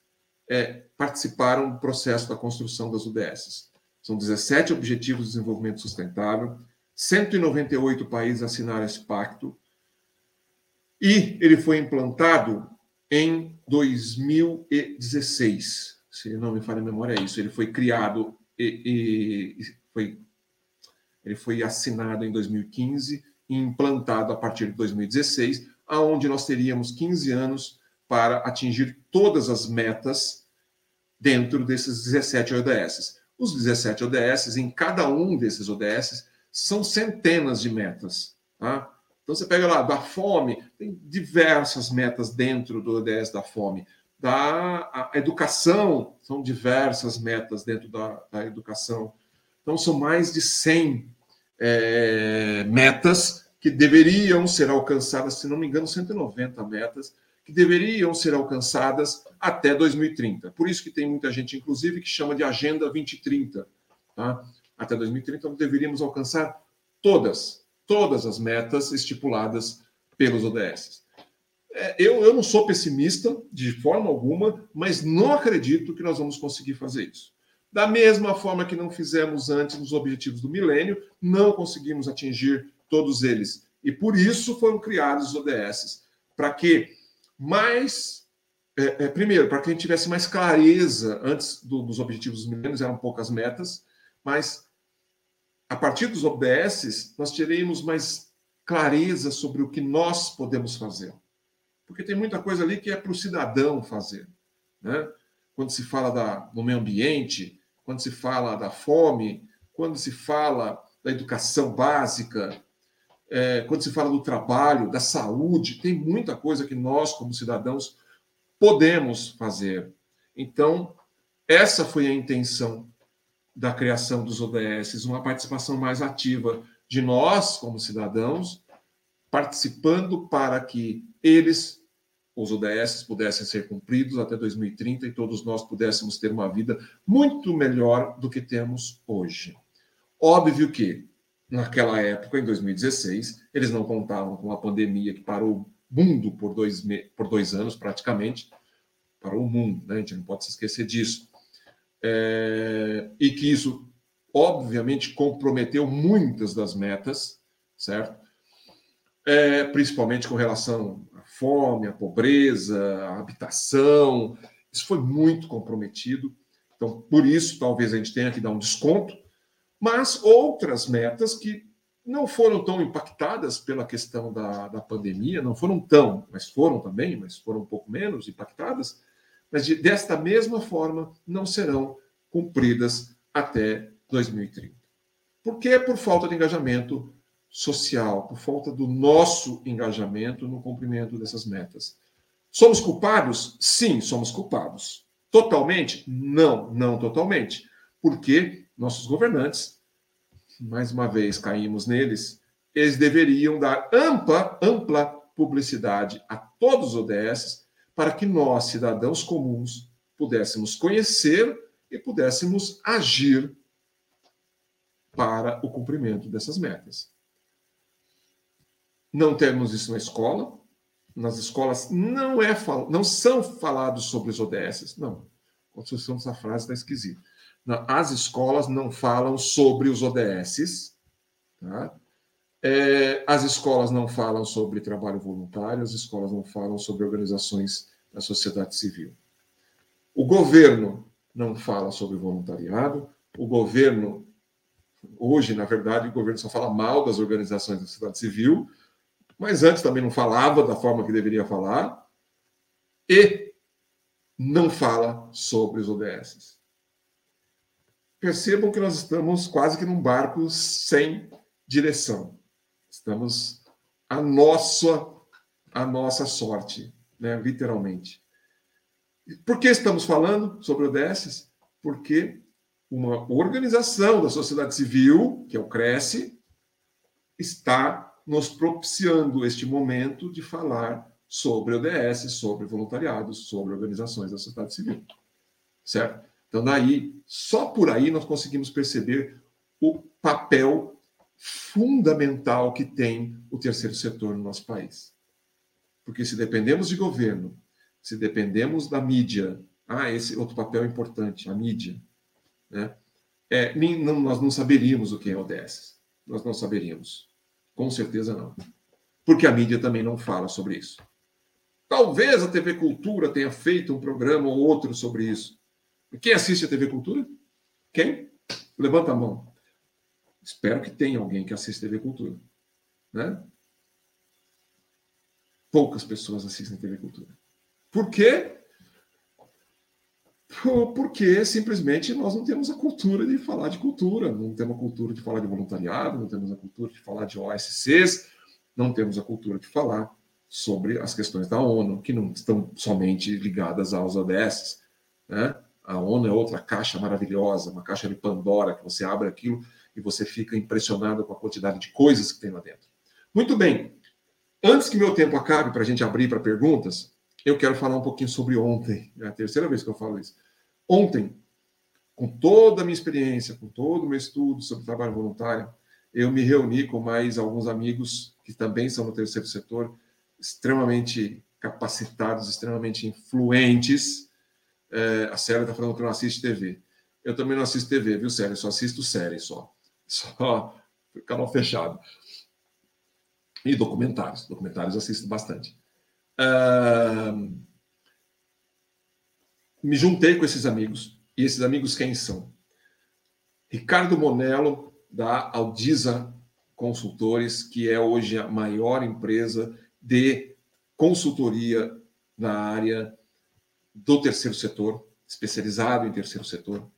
é, participaram do processo da construção das UDSs. São 17 Objetivos de Desenvolvimento Sustentável, 198 países assinaram esse pacto, e ele foi implantado em 2016. Se não me falha a memória, é isso. Ele foi criado e, e foi, ele foi assinado em 2015 e implantado a partir de 2016, aonde nós teríamos 15 anos para atingir todas as metas dentro desses 17 ODS. Os 17 ODS, em cada um desses ODS, são centenas de metas. Tá? Então você pega lá da fome, tem diversas metas dentro do ODS da fome. Da educação, são diversas metas dentro da, da educação. Então são mais de 100 é, metas que deveriam ser alcançadas, se não me engano, 190 metas que deveriam ser alcançadas até 2030. Por isso que tem muita gente, inclusive, que chama de Agenda 2030. Tá? Até 2030, nós deveríamos alcançar todas, todas as metas estipuladas pelos ODS. É, eu, eu não sou pessimista de forma alguma, mas não acredito que nós vamos conseguir fazer isso. Da mesma forma que não fizemos antes nos objetivos do milênio, não conseguimos atingir todos eles. E por isso foram criados os ODS para que mais. É, é, primeiro, para que a gente tivesse mais clareza antes do, dos objetivos dos milênios, eram poucas metas, mas a partir dos ODS, nós teremos mais clareza sobre o que nós podemos fazer. Porque tem muita coisa ali que é para o cidadão fazer. Né? Quando se fala da, do meio ambiente, quando se fala da fome, quando se fala da educação básica, é, quando se fala do trabalho, da saúde, tem muita coisa que nós, como cidadãos, podemos fazer. Então, essa foi a intenção da criação dos ODS, uma participação mais ativa de nós, como cidadãos, participando para que eles, os ODS, pudessem ser cumpridos até 2030 e todos nós pudéssemos ter uma vida muito melhor do que temos hoje. Óbvio que, naquela época, em 2016, eles não contavam com a pandemia que parou o mundo por dois, por dois anos, praticamente, parou o mundo, né? a gente não pode se esquecer disso é, e que isso, obviamente, comprometeu muitas das metas, certo? É, principalmente com relação à fome, à pobreza, à habitação, isso foi muito comprometido. Então, por isso, talvez a gente tenha que dar um desconto, mas outras metas que não foram tão impactadas pela questão da, da pandemia, não foram tão, mas foram também, mas foram um pouco menos impactadas, mas de, desta mesma forma não serão cumpridas até 2030. Por quê? Por falta de engajamento social, por falta do nosso engajamento no cumprimento dessas metas. Somos culpados? Sim, somos culpados. Totalmente? Não, não totalmente. Porque nossos governantes, mais uma vez caímos neles, eles deveriam dar ampla, ampla publicidade a todos os ODS para que nós, cidadãos comuns, pudéssemos conhecer e pudéssemos agir para o cumprimento dessas metas. Não temos isso na escola. Nas escolas não é não são falados sobre os ODS, não. A construção dessa frase está esquisita. As escolas não falam sobre os ODS, tá? É, as escolas não falam sobre trabalho voluntário, as escolas não falam sobre organizações da sociedade civil. O governo não fala sobre voluntariado, o governo, hoje, na verdade, o governo só fala mal das organizações da sociedade civil, mas antes também não falava da forma que deveria falar, e não fala sobre os ODS. Percebam que nós estamos quase que num barco sem direção. Estamos a nossa a nossa sorte, né, literalmente. Por que estamos falando sobre ODS? Porque uma organização da sociedade civil, que é o Cresce, está nos propiciando este momento de falar sobre ODS, sobre voluntariados, sobre organizações da sociedade civil. Certo? Então, daí, só por aí nós conseguimos perceber o papel fundamental que tem o terceiro setor no nosso país. Porque se dependemos de governo, se dependemos da mídia, ah, esse outro papel importante, a mídia, né? É, nem, não, nós não saberíamos o que é ODS. Nós não saberíamos. Com certeza não. Porque a mídia também não fala sobre isso. Talvez a TV Cultura tenha feito um programa ou outro sobre isso. Quem assiste a TV Cultura? Quem? Levanta a mão. Espero que tenha alguém que assista TV Cultura. Né? Poucas pessoas assistem TV Cultura. Por quê? Porque simplesmente nós não temos a cultura de falar de cultura, não temos a cultura de falar de voluntariado, não temos a cultura de falar de OSCs, não temos a cultura de falar sobre as questões da ONU, que não estão somente ligadas aos ODS. Né? A ONU é outra caixa maravilhosa, uma caixa de Pandora, que você abre aquilo e você fica impressionado com a quantidade de coisas que tem lá dentro. Muito bem. Antes que meu tempo acabe, para a gente abrir para perguntas, eu quero falar um pouquinho sobre ontem. É a terceira vez que eu falo isso. Ontem, com toda a minha experiência, com todo o meu estudo sobre trabalho voluntário, eu me reuni com mais alguns amigos que também são no terceiro setor, extremamente capacitados, extremamente influentes. É, a Célia está falando que não assiste TV. Eu também não assisto TV, viu, Célia? Eu só assisto série só. Só canal fechado. E documentários. Documentários assisto bastante. Uh, me juntei com esses amigos. E esses amigos quem são? Ricardo Monello, da Aldiza Consultores, que é hoje a maior empresa de consultoria na área do terceiro setor, especializado em terceiro setor.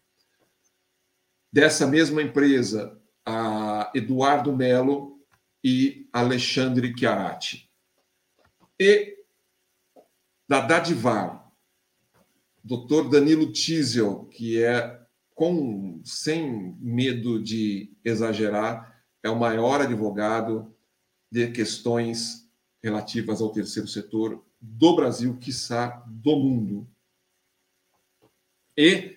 Dessa mesma empresa, a Eduardo Melo e Alexandre Chiarati. E da Dadivar, Dr. Danilo Tiesel, que é, com, sem medo de exagerar, é o maior advogado de questões relativas ao terceiro setor do Brasil, quiçá do mundo. E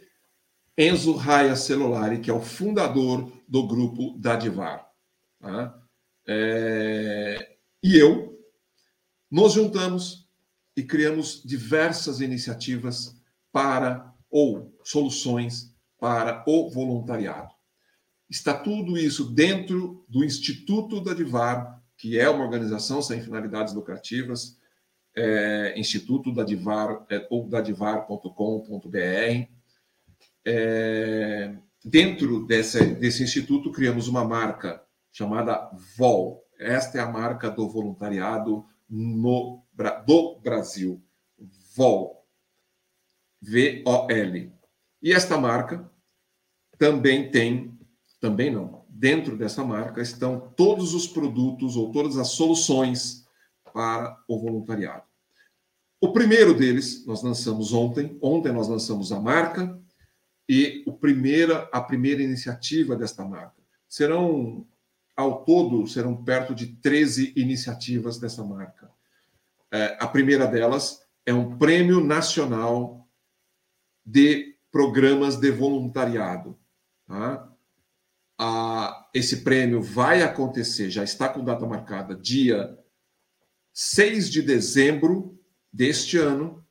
Enzo Raia Celulari, que é o fundador do grupo Dadivar. Tá? É... E eu, nos juntamos e criamos diversas iniciativas para, ou soluções para o voluntariado. Está tudo isso dentro do Instituto Dadivar, que é uma organização sem finalidades lucrativas, é, Instituto Dadivar, é, ou dadivar.com.br. É, dentro desse, desse instituto, criamos uma marca chamada VOL. Esta é a marca do voluntariado no, do Brasil. VOL. V-O-L. E esta marca também tem, também não, dentro dessa marca estão todos os produtos ou todas as soluções para o voluntariado. O primeiro deles nós lançamos ontem. Ontem nós lançamos a marca e o primeira, a primeira iniciativa desta marca. Serão, ao todo, serão perto de 13 iniciativas dessa marca. É, a primeira delas é um prêmio nacional de programas de voluntariado. Tá? a, esse prêmio vai acontecer, já está com data marcada, dia 6 de dezembro deste ano.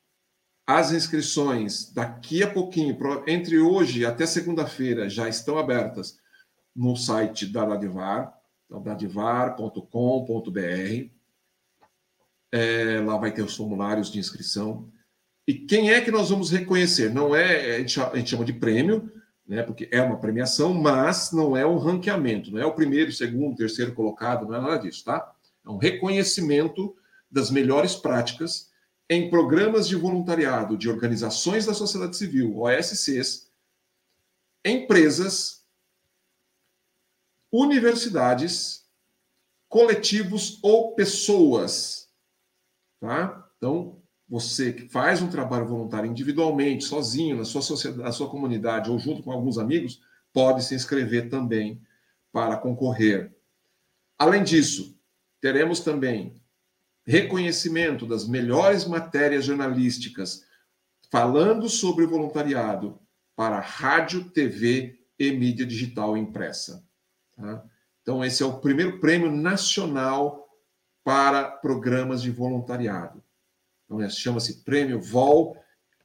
As inscrições daqui a pouquinho, entre hoje até segunda-feira, já estão abertas no site da Dadivar, então, dadivar.com.br. É, lá vai ter os formulários de inscrição. E quem é que nós vamos reconhecer? Não é, gente, a gente chama de prêmio, né? Porque é uma premiação, mas não é um ranqueamento, não é o primeiro, segundo, terceiro colocado, não é nada disso, tá? É um reconhecimento das melhores práticas em programas de voluntariado de organizações da sociedade civil, OSCs, empresas, universidades, coletivos ou pessoas, tá? Então, você que faz um trabalho voluntário individualmente, sozinho, na sua sociedade, na sua comunidade ou junto com alguns amigos, pode se inscrever também para concorrer. Além disso, teremos também reconhecimento das melhores matérias jornalísticas falando sobre voluntariado para rádio, TV e mídia digital impressa. Tá? Então, esse é o primeiro prêmio nacional para programas de voluntariado. Então, é, chama-se Prêmio VOL,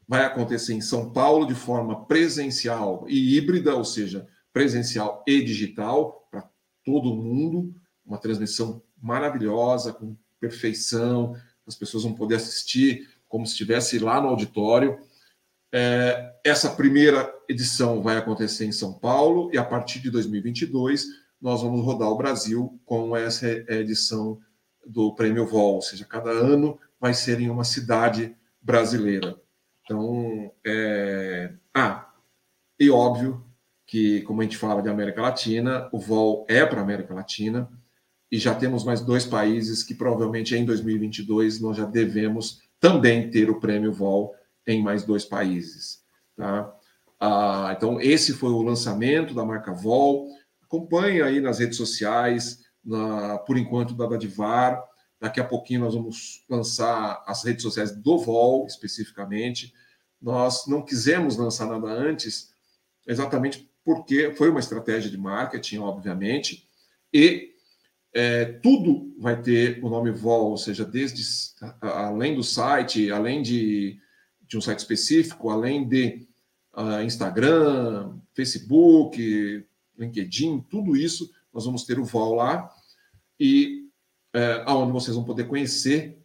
vai acontecer em São Paulo de forma presencial e híbrida, ou seja, presencial e digital, para todo mundo, uma transmissão maravilhosa, com perfeição, as pessoas vão poder assistir como se estivesse lá no auditório. É, essa primeira edição vai acontecer em São Paulo e a partir de 2022 nós vamos rodar o Brasil com essa edição do Prêmio VOL, ou seja, cada ano vai ser em uma cidade brasileira. Então, é... ah, e óbvio que, como a gente fala de América Latina, o VOL é para América Latina e já temos mais dois países que provavelmente em 2022 nós já devemos também ter o prêmio VOL em mais dois países. Tá? Ah, então, esse foi o lançamento da marca VOL. Acompanhe aí nas redes sociais, na, por enquanto da Dadivar. Daqui a pouquinho nós vamos lançar as redes sociais do VOL, especificamente. Nós não quisemos lançar nada antes, exatamente porque foi uma estratégia de marketing, obviamente, e é, tudo vai ter o nome VOL, ou seja, desde além do site, além de, de um site específico, além de uh, Instagram, Facebook, LinkedIn, tudo isso, nós vamos ter o VOL lá, e é, aonde vocês vão poder conhecer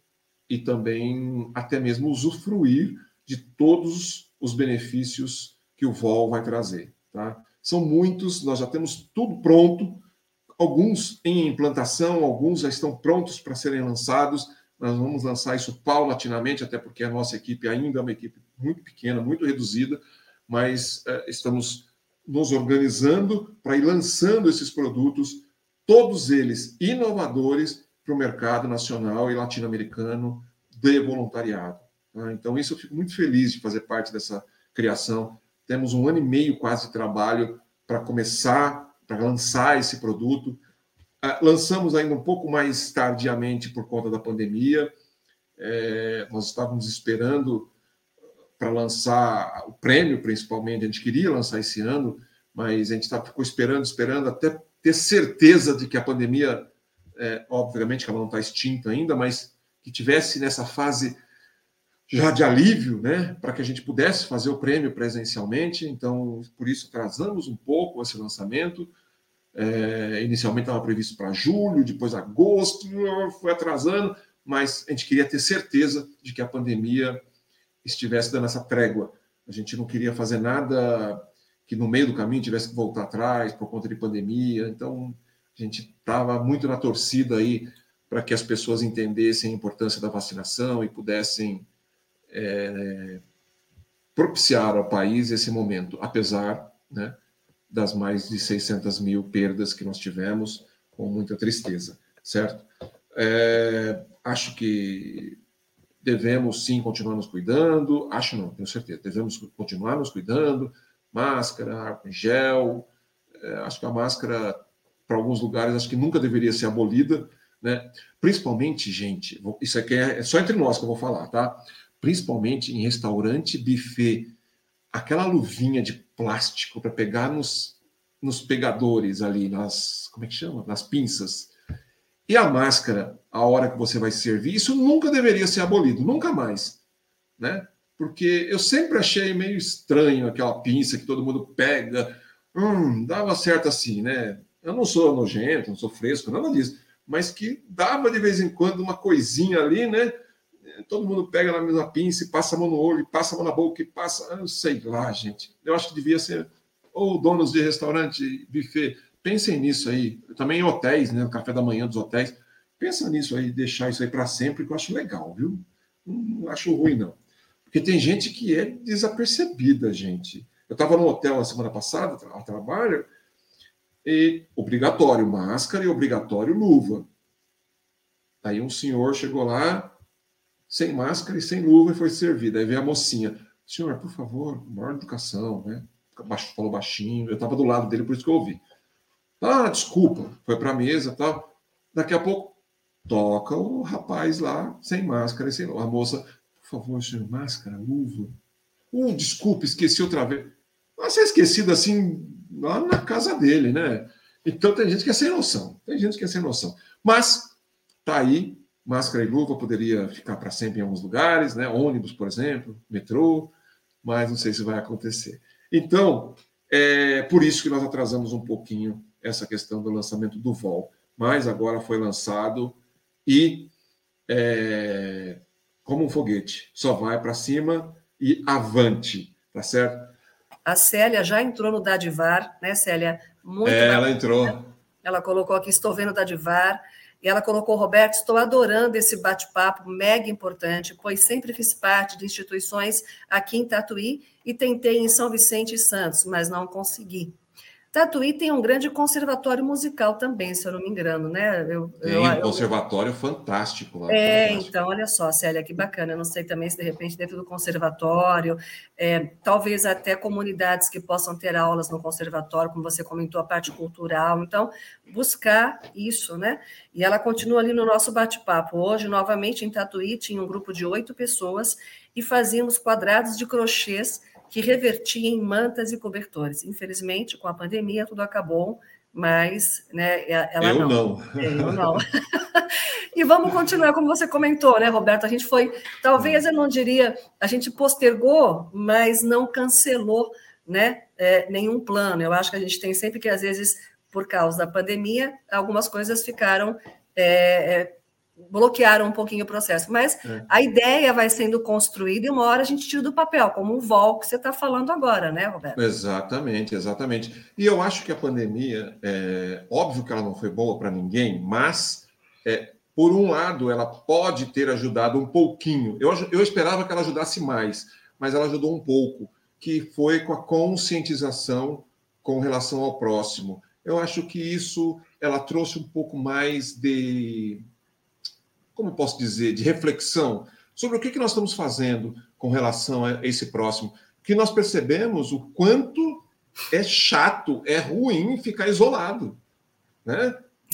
e também até mesmo usufruir de todos os benefícios que o VOL vai trazer. Tá? São muitos, nós já temos tudo pronto alguns em implantação, alguns já estão prontos para serem lançados. Nós vamos lançar isso paulatinamente, até porque a nossa equipe ainda é uma equipe muito pequena, muito reduzida, mas é, estamos nos organizando para ir lançando esses produtos, todos eles inovadores para o mercado nacional e latino-americano de voluntariado. Tá? Então, isso eu fico muito feliz de fazer parte dessa criação. Temos um ano e meio quase de trabalho para começar para lançar esse produto. Uh, lançamos ainda um pouco mais tardiamente por conta da pandemia. É, nós estávamos esperando para lançar o prêmio, principalmente. A gente queria lançar esse ano, mas a gente tá, ficou esperando, esperando, até ter certeza de que a pandemia, é, obviamente que ela não está extinta ainda, mas que tivesse nessa fase já de alívio, né, para que a gente pudesse fazer o prêmio presencialmente. Então, por isso atrasamos um pouco esse lançamento. É, inicialmente estava previsto para julho, depois agosto, foi atrasando, mas a gente queria ter certeza de que a pandemia estivesse dando essa trégua. A gente não queria fazer nada que no meio do caminho tivesse que voltar atrás por conta de pandemia. Então, a gente estava muito na torcida aí para que as pessoas entendessem a importância da vacinação e pudessem é, propiciar ao país esse momento, apesar né, das mais de 600 mil perdas que nós tivemos, com muita tristeza, certo? É, acho que devemos sim continuar nos cuidando, acho não, tenho certeza, devemos continuar nos cuidando, máscara, gel, é, acho que a máscara, para alguns lugares, acho que nunca deveria ser abolida, né? Principalmente, gente, isso aqui é, é só entre nós que eu vou falar, tá? principalmente em restaurante, buffet, aquela luvinha de plástico para pegar nos, nos pegadores ali, nas. Como é que chama? Nas pinças. E a máscara, a hora que você vai servir, isso nunca deveria ser abolido, nunca mais. Né? Porque eu sempre achei meio estranho aquela pinça que todo mundo pega. Hum, dava certo assim, né? Eu não sou nojento, não sou fresco, nada disso. Mas que dava de vez em quando uma coisinha ali, né? Todo mundo pega na mesma pinça e passa a mão no olho, passa a mão na boca e passa. Eu sei lá, gente. Eu acho que devia ser. Ou donos de restaurante, buffet, pensem nisso aí. Também em hotéis, né? No café da manhã dos hotéis. Pensa nisso aí, deixar isso aí para sempre, que eu acho legal, viu? Não acho ruim, não. Porque tem gente que é desapercebida, gente. Eu estava no hotel na semana passada, a trabalho, e obrigatório máscara e obrigatório luva. Aí um senhor chegou lá, sem máscara e sem luva e foi servida. Aí veio a mocinha. Senhor, por favor, maior educação, né? Falou baixinho. Eu estava do lado dele, por isso que eu ouvi. Ah, desculpa. Foi para a mesa tal. Daqui a pouco, toca o rapaz lá, sem máscara e sem luva. A moça, por favor, senhor, máscara, luva. Uh, desculpa, esqueci outra vez. Mas é esquecido assim, lá na casa dele, né? Então tem gente que é sem noção. Tem gente que é sem noção. Mas tá aí Máscara e luva poderia ficar para sempre em alguns lugares, né? ônibus, por exemplo, metrô, mas não sei se vai acontecer. Então, é por isso que nós atrasamos um pouquinho essa questão do lançamento do VOL. Mas agora foi lançado e, é, como um foguete, só vai para cima e avante, tá certo? A Célia já entrou no Dadivar, né, Célia? Muito é, ela entrou. Ela colocou aqui, estou vendo o Dadivar. E ela colocou, Roberto, estou adorando esse bate-papo mega importante, pois sempre fiz parte de instituições aqui em Tatuí e tentei em São Vicente e Santos, mas não consegui. Tatuí tem um grande conservatório musical também, se eu não me engano, né? Eu, tem eu, um conservatório eu... fantástico lá. É, fantástico. então, olha só, Célia, que bacana. Eu não sei também se de repente dentro do conservatório, é, talvez até comunidades que possam ter aulas no conservatório, como você comentou, a parte cultural. Então, buscar isso, né? E ela continua ali no nosso bate-papo. Hoje, novamente, em Tatuí, tinha um grupo de oito pessoas e fazíamos quadrados de crochês que revertia em mantas e cobertores. Infelizmente, com a pandemia, tudo acabou, mas né, ela eu não. não. É, eu não. e vamos continuar, como você comentou, né, Roberto? A gente foi, talvez eu não diria, a gente postergou, mas não cancelou né, é, nenhum plano. Eu acho que a gente tem sempre que, às vezes, por causa da pandemia, algumas coisas ficaram é, é bloquearam um pouquinho o processo. Mas é. a ideia vai sendo construída e uma hora a gente tira do papel, como o VOL que você está falando agora, né, Roberto? Exatamente, exatamente. E eu acho que a pandemia, é, óbvio que ela não foi boa para ninguém, mas é, por um lado ela pode ter ajudado um pouquinho. Eu, eu esperava que ela ajudasse mais, mas ela ajudou um pouco, que foi com a conscientização com relação ao próximo. Eu acho que isso ela trouxe um pouco mais de como posso dizer, de reflexão sobre o que, que nós estamos fazendo com relação a esse próximo, que nós percebemos o quanto é chato, é ruim ficar isolado, né?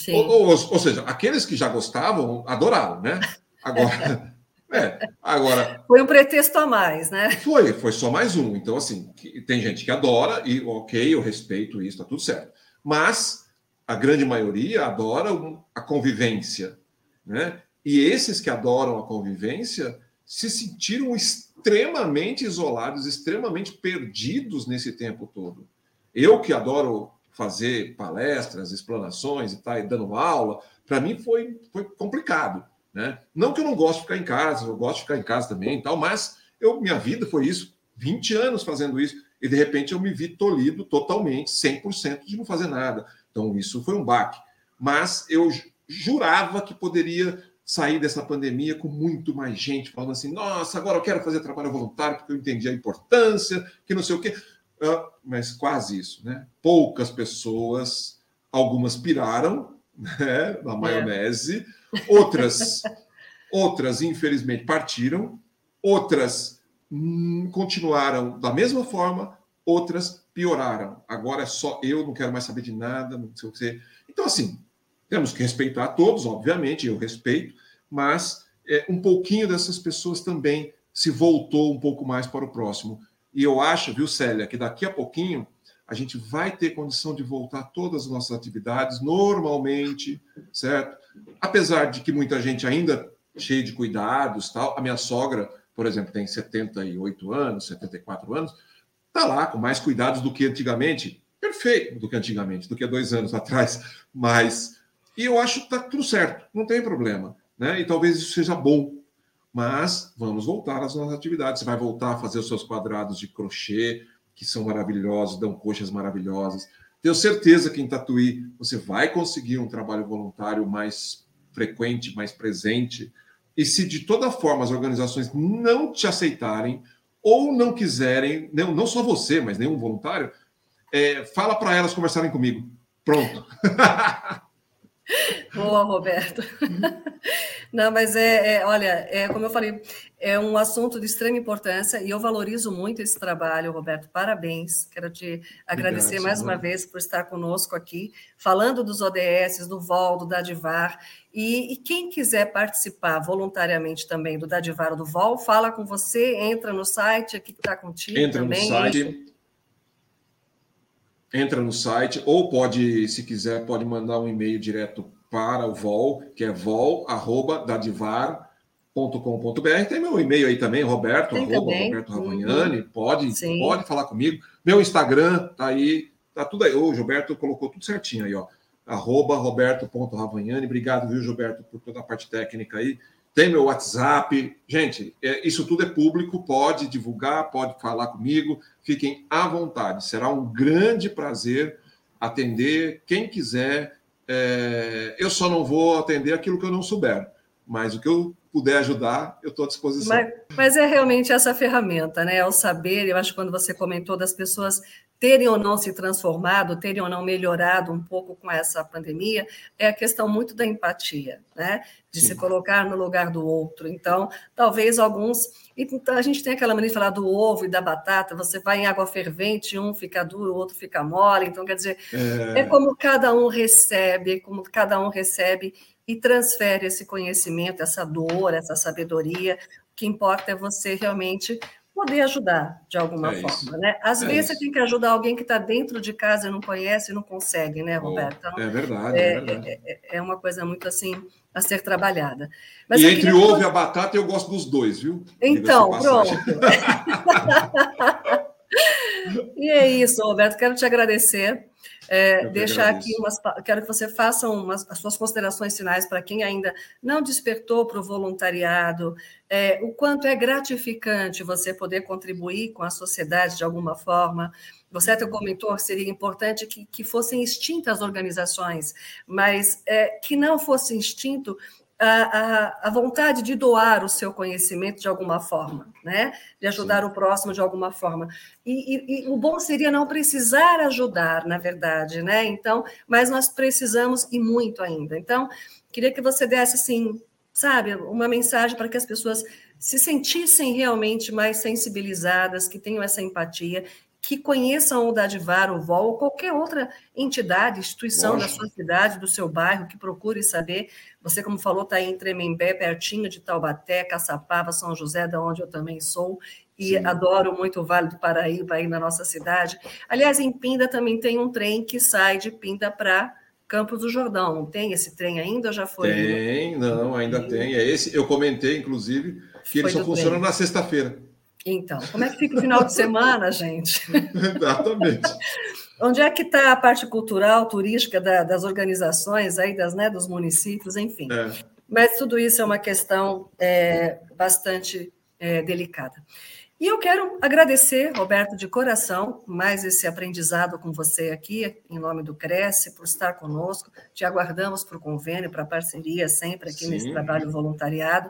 Ou, ou, ou, seja, aqueles que já gostavam adoraram, né? Agora, é, agora foi um pretexto a mais, né? Foi, foi só mais um. Então, assim, tem gente que adora e ok, eu respeito isso, tá tudo certo. Mas a grande maioria adora a convivência, né? E esses que adoram a convivência se sentiram extremamente isolados, extremamente perdidos nesse tempo todo. Eu que adoro fazer palestras, explanações e e dando aula, para mim foi, foi complicado. Né? Não que eu não gosto de ficar em casa, eu gosto de ficar em casa também e tal, mas eu, minha vida foi isso, 20 anos fazendo isso, e de repente eu me vi tolhido totalmente, 100% de não fazer nada. Então isso foi um baque. Mas eu jurava que poderia sair dessa pandemia com muito mais gente falando assim: nossa, agora eu quero fazer trabalho voluntário porque eu entendi a importância, que não sei o quê. Uh, mas quase isso, né? Poucas pessoas, algumas piraram né, na é. maionese, é. outras, outras, infelizmente, partiram, outras hum, continuaram da mesma forma, outras pioraram. Agora é só eu, não quero mais saber de nada, não sei o que. Então, assim, temos que respeitar todos, obviamente, eu respeito, mas é, um pouquinho dessas pessoas também se voltou um pouco mais para o próximo. E eu acho, viu, Célia, que daqui a pouquinho a gente vai ter condição de voltar todas as nossas atividades normalmente, certo? Apesar de que muita gente ainda cheia de cuidados, tal. A minha sogra, por exemplo, tem 78 anos, 74 anos, está lá com mais cuidados do que antigamente. Perfeito do que antigamente, do que dois anos atrás. Mas e eu acho que está tudo certo, não tem problema. Né? E talvez isso seja bom. Mas vamos voltar às nossas atividades. Você vai voltar a fazer os seus quadrados de crochê, que são maravilhosos, dão coxas maravilhosas. Tenho certeza que em Tatuí você vai conseguir um trabalho voluntário mais frequente, mais presente. E se de toda forma as organizações não te aceitarem ou não quiserem, não, não só você, mas nenhum voluntário, é, fala para elas conversarem comigo. Pronto. Boa, Roberto. Não, mas é, é, olha, é como eu falei, é um assunto de extrema importância e eu valorizo muito esse trabalho, Roberto. Parabéns. Quero te agradecer Obrigado, mais uma vez por estar conosco aqui, falando dos ODS, do VOL, do Dadivar. E, e quem quiser participar voluntariamente também do Dadivar ou do VOL, fala com você, entra no site aqui que está contigo entra também. No site entra no site, ou pode, se quiser, pode mandar um e-mail direto para o VOL, que é vol.dadivar.com.br. Tem meu e-mail aí também, Roberto, Tem arroba, também. Roberto Ravagnani, uhum. pode, pode falar comigo. Meu Instagram tá aí, tá tudo aí. O Gilberto colocou tudo certinho aí, ó. Arroba roberto.ravagnani. Obrigado, viu, Gilberto, por toda a parte técnica aí tem meu WhatsApp. Gente, é, isso tudo é público, pode divulgar, pode falar comigo, fiquem à vontade. Será um grande prazer atender quem quiser. É, eu só não vou atender aquilo que eu não souber, mas o que eu puder ajudar, eu estou à disposição. Mas, mas, é realmente essa ferramenta, né? É o saber, eu acho que quando você comentou das pessoas terem ou não se transformado, terem ou não melhorado um pouco com essa pandemia, é a questão muito da empatia, né? De Sim. se colocar no lugar do outro. Então, talvez alguns. Então, a gente tem aquela mania de falar do ovo e da batata, você vai em água fervente, um fica duro, o outro fica mole. Então, quer dizer, é, é como cada um recebe, como cada um recebe e transfere esse conhecimento, essa dor, essa sabedoria. O que importa é você realmente poder ajudar de alguma é forma, isso. né? Às é vezes isso. você tem que ajudar alguém que está dentro de casa e não conhece e não consegue, né, Roberto? Então, é verdade, é, é verdade. É, é, é, uma coisa muito assim a ser trabalhada. Mas e entre o ovo e a batata eu gosto dos dois, viu? Então, pronto. e é isso, Roberto. Quero te agradecer. É, deixar aqui umas. Quero que você faça umas, as suas considerações finais para quem ainda não despertou para o voluntariado, é, o quanto é gratificante você poder contribuir com a sociedade de alguma forma. Você até comentou que seria importante que, que fossem extintas as organizações, mas é, que não fosse extinto a, a, a, vontade de doar o seu conhecimento de alguma forma, né? de ajudar Sim. o próximo de alguma forma. E, e, e, o bom seria não precisar ajudar, na verdade, né? Então, mas nós precisamos e muito ainda. Então, queria que você desse assim, sabe, uma mensagem para que as pessoas se sentissem realmente mais sensibilizadas, que tenham essa empatia que conheçam o Dadivar, o VOL, ou qualquer outra entidade, instituição Nossa. da sua cidade, do seu bairro, que procure saber. Você, como falou, está em Tremembé, pertinho de Taubaté, Caçapava, São José, da onde eu também sou, e Sim. adoro muito o Vale do Paraíba aí na nossa cidade. Aliás, em Pinda também tem um trem que sai de Pinda para Campos do Jordão. Não tem esse trem ainda ou já foi? Tem, não, ainda tem. É esse, eu comentei, inclusive, que ele só funciona trem. na sexta-feira. Então, como é que fica o final de semana, gente? Exatamente. Onde é que está a parte cultural, turística da, das organizações aí, das, né, dos municípios, enfim. É. Mas tudo isso é uma questão é, bastante é, delicada. E eu quero agradecer, Roberto, de coração, mais esse aprendizado com você aqui, em nome do Cresce, por estar conosco. Te aguardamos para o convênio, para a parceria sempre aqui Sim. nesse trabalho voluntariado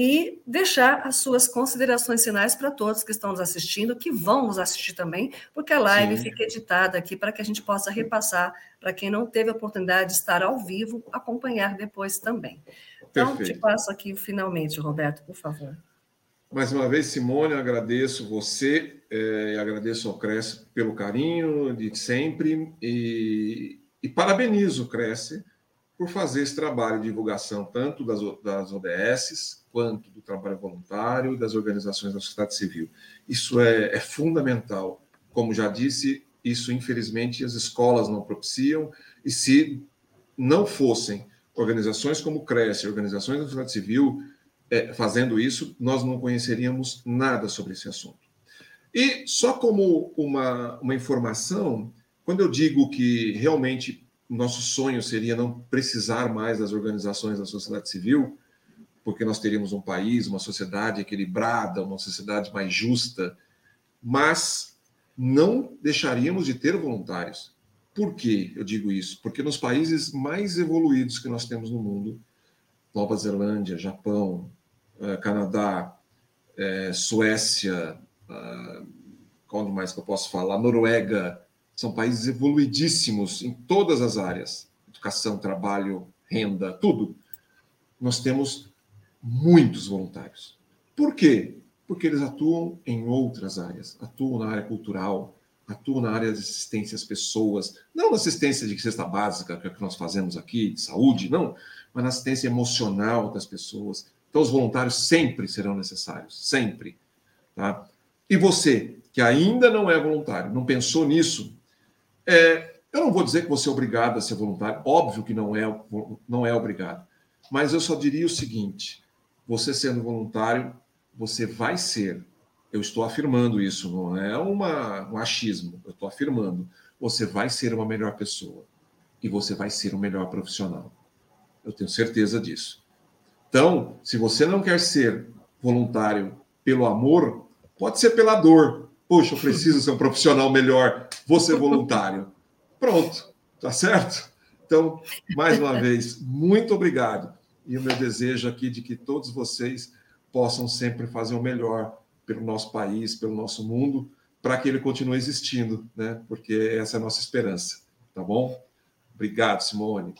e deixar as suas considerações finais para todos que estão nos assistindo, que vão nos assistir também, porque a live Sim. fica editada aqui para que a gente possa repassar para quem não teve a oportunidade de estar ao vivo, acompanhar depois também. Então, Perfeito. te passo aqui finalmente, Roberto, por favor. Mais uma vez, Simone, agradeço você é, agradeço ao Cresce pelo carinho de sempre e, e parabenizo o Cresce por fazer esse trabalho de divulgação tanto das, das OBSs quanto do trabalho voluntário e das organizações da sociedade civil. Isso é, é fundamental. Como já disse, isso infelizmente as escolas não propiciam e se não fossem organizações como o Cresce, organizações da sociedade civil é, fazendo isso, nós não conheceríamos nada sobre esse assunto. E só como uma, uma informação, quando eu digo que realmente nosso sonho seria não precisar mais das organizações da sociedade civil, porque nós teríamos um país, uma sociedade equilibrada, uma sociedade mais justa, mas não deixaríamos de ter voluntários. Por que eu digo isso? Porque nos países mais evoluídos que nós temos no mundo, Nova Zelândia, Japão, eh, Canadá, eh, Suécia, ah, qual mais que eu posso falar? Noruega, são países evoluidíssimos em todas as áreas educação, trabalho, renda, tudo. Nós temos muitos voluntários. Por quê? Porque eles atuam em outras áreas, atuam na área cultural, atuam na área de assistência às pessoas, não na assistência de cesta básica, que é que nós fazemos aqui, de saúde, não, mas na assistência emocional das pessoas. Então, os voluntários sempre serão necessários, sempre. Tá? E você, que ainda não é voluntário, não pensou nisso, é, eu não vou dizer que você é obrigado a ser voluntário, óbvio que não é, não é obrigado, mas eu só diria o seguinte: você sendo voluntário, você vai ser, eu estou afirmando isso, não é uma, um achismo, eu estou afirmando, você vai ser uma melhor pessoa e você vai ser um melhor profissional. Eu tenho certeza disso. Então, se você não quer ser voluntário pelo amor, pode ser pela dor, Poxa, eu preciso ser um profissional melhor, vou ser voluntário. Pronto, tá certo? Então, mais uma vez, muito obrigado. E o meu desejo aqui de que todos vocês possam sempre fazer o melhor pelo nosso país, pelo nosso mundo, para que ele continue existindo, né? Porque essa é a nossa esperança, tá bom? Obrigado, Simone.